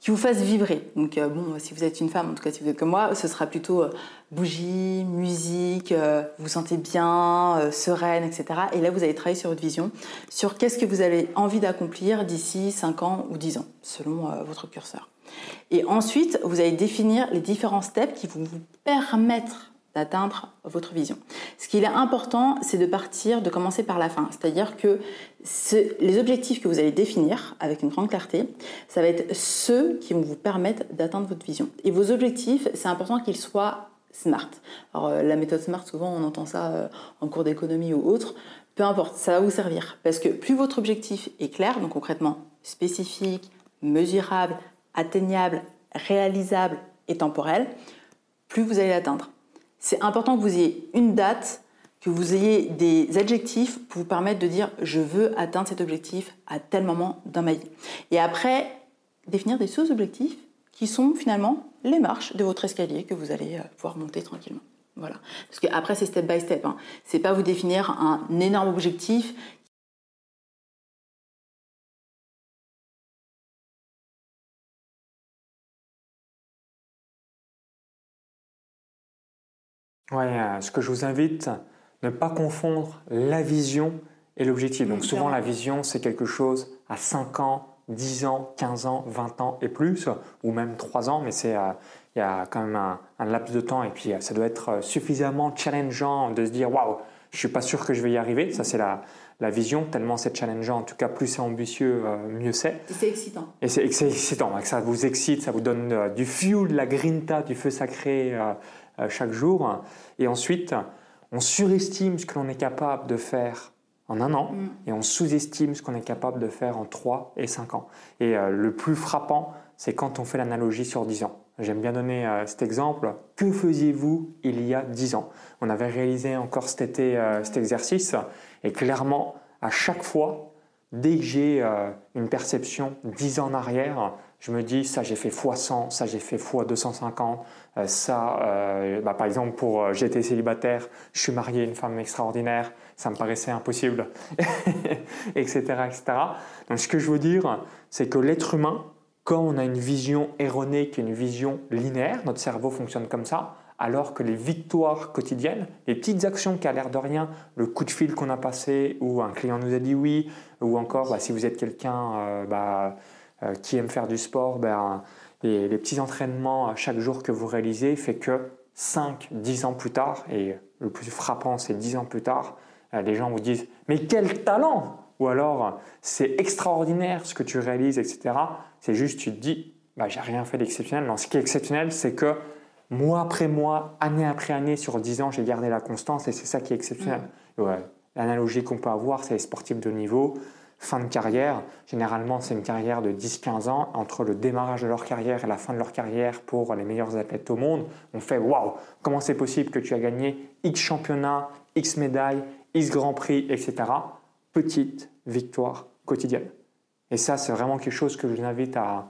qui vous fasse vibrer. Donc euh, bon, si vous êtes une femme, en tout cas si vous êtes comme moi, ce sera plutôt euh, bougie, musique, euh, vous sentez bien, sereine, etc. Et là, vous allez travailler sur votre vision, sur qu'est-ce que vous avez envie d'accomplir d'ici 5 ans ou 10 ans, selon votre curseur. Et ensuite, vous allez définir les différents steps qui vont vous permettre d'atteindre votre vision. Ce qu'il est important, c'est de partir, de commencer par la fin. C'est-à-dire que les objectifs que vous allez définir avec une grande clarté, ça va être ceux qui vont vous permettre d'atteindre votre vision. Et vos objectifs, c'est important qu'ils soient smart. Alors euh, la méthode smart, souvent on entend ça euh, en cours d'économie ou autre. Peu importe, ça va vous servir. Parce que plus votre objectif est clair, donc concrètement spécifique, mesurable, atteignable, réalisable et temporel, plus vous allez l'atteindre c'est important que vous ayez une date, que vous ayez des adjectifs pour vous permettre de dire je veux atteindre cet objectif à tel moment dans ma vie. Et après, définir des sous-objectifs qui sont finalement les marches de votre escalier que vous allez euh, pouvoir monter tranquillement. Voilà. Parce qu'après, c'est step by step. Hein. C'est pas vous définir un énorme objectif Ouais, euh, ce que je vous invite, ne pas confondre la vision et l'objectif. Donc souvent la vision, c'est quelque chose à 5 ans, 10 ans, 15 ans, 20 ans et plus, ou même 3 ans, mais c'est euh, il y a quand même un, laps de temps et puis euh, ça doit être suffisamment challengeant de se dire waouh, je suis pas sûr que je vais y arriver. Ça c'est la, la vision, tellement c'est challengeant. En tout cas, plus c'est ambitieux, mieux c'est. Et c'est excitant. Et c'est excitant. Ça vous excite, ça vous donne du fuel, de la grinta, du feu sacré euh, chaque jour. Et ensuite, on surestime ce que l'on est capable de faire en un an mm. et on sous-estime ce qu'on est capable de faire en trois et cinq ans. Et euh, le plus frappant, c'est quand on fait l'analogie sur dix ans. J'aime bien donner euh, cet exemple. Que faisiez-vous il y a dix ans? On avait réalisé encore cet été cet exercice et clairement, à chaque fois, dès que j'ai une perception dix ans en arrière, je me dis ça j'ai fait x100, ça j'ai fait x250, euh, ça, euh, bah, par exemple pour euh, j'étais célibataire, je suis marié à une femme extraordinaire, ça me paraissait impossible, etc., etc. Donc ce que je veux dire, c'est que l'être humain, quand on a une vision erronée, qui est une vision linéaire, notre cerveau fonctionne comme ça, alors que les victoires quotidiennes, les petites actions qui a l'air de rien, le coup de fil qu'on a passé, ou un client nous a dit oui, ou encore bah, si vous êtes quelqu'un bah, qui aime faire du sport, ben, les, petits entraînements chaque jour que vous réalisez fait que 5, 10 ans plus tard, et le plus frappant c'est 10 ans plus tard, les gens vous disent mais quel talent Ou alors c'est extraordinaire ce que tu réalises, etc. C'est juste tu te dis bah, j'ai rien fait d'exceptionnel. Non, ce qui est exceptionnel, c'est que mois après mois, année après année, sur 10 ans, j'ai gardé la constance et c'est ça qui est exceptionnel. Mm. L'analogie qu'on peut avoir, c'est les sportifs de niveau, fin de carrière. Généralement, c'est une carrière de 10-15 ans. Entre le démarrage de leur carrière et la fin de leur carrière pour les meilleurs athlètes au monde, on fait waouh, comment c'est possible que tu as gagné X championnats, X médailles, X Grand Prix, etc. Petite victoire quotidienne. Et ça, c'est vraiment quelque chose que je vous invite à,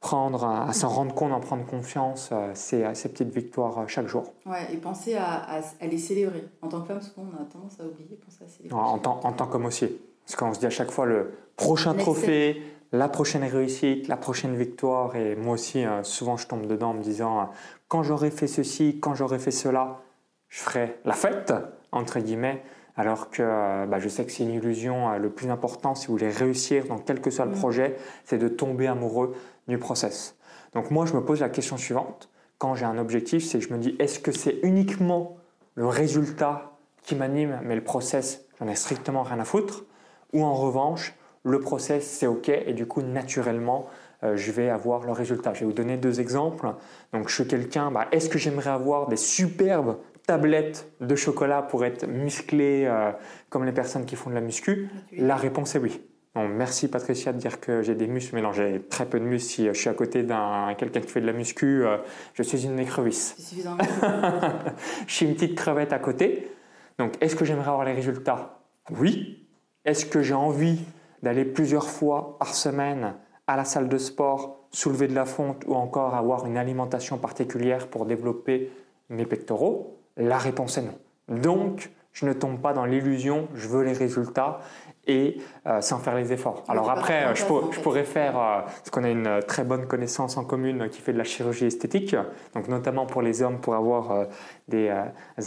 prendre, à, s'en rendre compte, à prendre confiance, euh, c'est ces petites victoires euh, chaque jour. Ouais, et penser à, les célébrer. En tant que femme, souvent on a tendance à oublier, penser à célébrer. En, tant, en tant qu'homme aussi. Parce qu'on se dit à chaque fois le prochain trophée, la prochaine réussite, la prochaine victoire. Et moi aussi, euh, souvent je tombe dedans en me disant quand j'aurai fait ceci, quand j'aurai fait cela, je ferai la fête, entre guillemets. Alors que bah, je sais que c'est une illusion. le plus important, si vous voulez réussir dans quel que soit le mm. projet, c'est de tomber amoureux du process. Donc moi, je me pose la question suivante. Quand j'ai un objectif, c'est que je me dis, est-ce que c'est uniquement le résultat qui m'anime, mais le process, j'en ai strictement rien à foutre? Ou en revanche, le process, c'est OK, et du coup, naturellement, euh, je vais avoir le résultat. Je vais vous donner deux exemples. Donc, je suis quelqu'un, bah, est-ce que j'aimerais avoir des superbes tablettes de chocolat pour être musclé euh, comme les personnes qui font de la muscu? La réponse est oui merci Patricia de dire que j'ai des muscles, mais non, j'ai très peu de muscles. Si je suis à côté d'un quelqu'un qui fait de la muscu, euh, je suis une écrevisse. je suis une petite crevette à côté. Donc, est-ce que j'aimerais avoir les résultats? Oui. Est-ce que j'ai envie d'aller plusieurs fois par semaine à la salle de sport, soulever de la fonte ou encore avoir une alimentation particulière pour développer mes pectoraux? La réponse est non. Donc, je ne tombe pas dans l'illusion, je veux les résultats et euh, sans faire les efforts. Alors après, je, pourrais faire, euh, parce qu'on a une euh, très bonne connaissance en commune qui fait de la chirurgie esthétique, donc notamment pour les hommes pour avoir des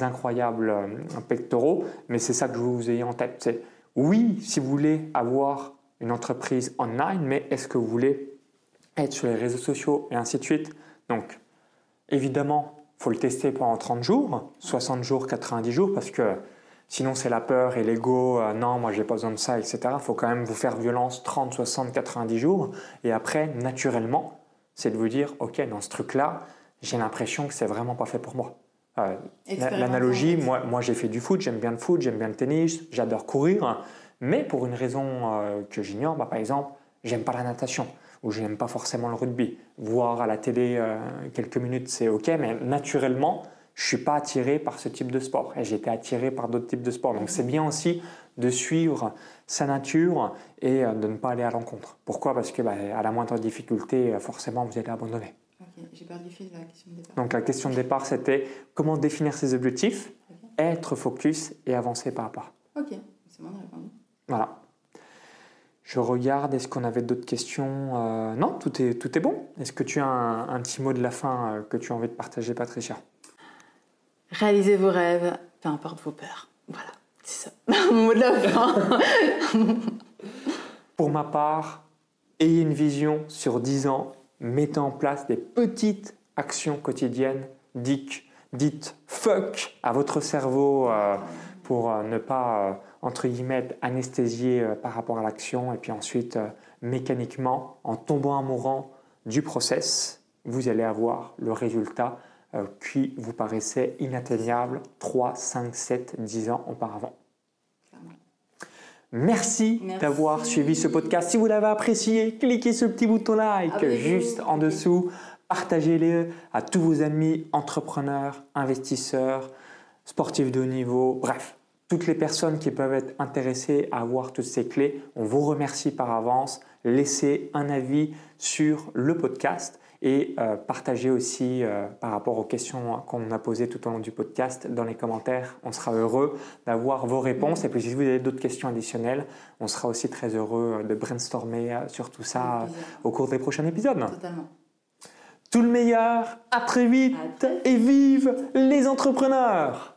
incroyables pectoraux, mais c'est ça que je veux vous ayez en tête. C'est oui, si vous voulez avoir une entreprise online, mais est-ce que vous voulez être sur les réseaux sociaux et ainsi de suite? Donc évidemment, faut le tester pendant 30 jours, 60 jours, 90 jours, parce que Sinon, c'est la peur et l'ego. Euh, non, moi, j'ai pas besoin de ça, etc. Il faut quand même vous faire violence 30, 60, 90 jours. Et après, naturellement, c'est de vous dire, OK, dans ce truc-là, j'ai l'impression que c'est vraiment pas fait pour moi. Euh, l'analogie, moi, moi j'ai fait du foot, j'aime bien le foot, j'aime bien le tennis, j'adore courir, mais pour une raison euh, que j'ignore, bah, par exemple, j'aime pas la natation ou j'aime pas forcément le rugby. Voir à la télé quelques minutes, c'est ok, mais naturellement, je suis pas attiré par ce type de sport et j'ai été attiré par d'autres types de sports. Donc c'est bien aussi de suivre sa nature et euh, de ne pas aller à l'encontre. Pourquoi? Parce que bah, à la moindre difficulté, euh, forcément, vous allez abandonner. J'ai perdu fil de la question de départ. Donc la question de départ, c'était comment définir ses objectifs, être focus et avancer pas à pas. Ok, c'est bon, on a répondu. Voilà. Je regarde, est-ce qu'on avait d'autres questions euh, Non, tout est, tout est bon. Est-ce que tu as un, un, petit mot de la fin que tu as envie de partager, Patricia? Réalisez vos rêves, peu importe vos peurs. Voilà, c'est ça. Mon mot de la fin. Pour ma part, ayez une vision sur 10 ans, mettez en place des petites actions quotidiennes, dites, dites fuck à votre cerveau euh, pour euh, ne pas, euh, entre guillemets, être anesthésié par rapport à l'action. Et puis ensuite, mécaniquement, en tombant amourant du process, vous allez avoir le résultat euh, qui vous paraissait inatteignable 3, 5, 7, 10 ans auparavant. Merci, d'avoir suivi ce podcast. Si vous l'avez apprécié, cliquez sur le petit bouton like juste en dessous. Partagez-le à tous vos amis entrepreneurs, investisseurs, sportifs de haut niveau, bref, toutes les personnes qui peuvent être intéressées à avoir toutes ces clés. On vous remercie par avance. Laissez un avis sur le podcast et euh, partagez aussi euh, par rapport aux questions qu'on a posées tout au long du podcast dans les commentaires. On sera heureux d'avoir vos réponses. Et puis si vous avez d'autres questions additionnelles, on sera aussi très heureux de brainstormer euh, sur tout ça au cours des prochains épisodes. Totalement. Tout le meilleur, à très vite et vive les entrepreneurs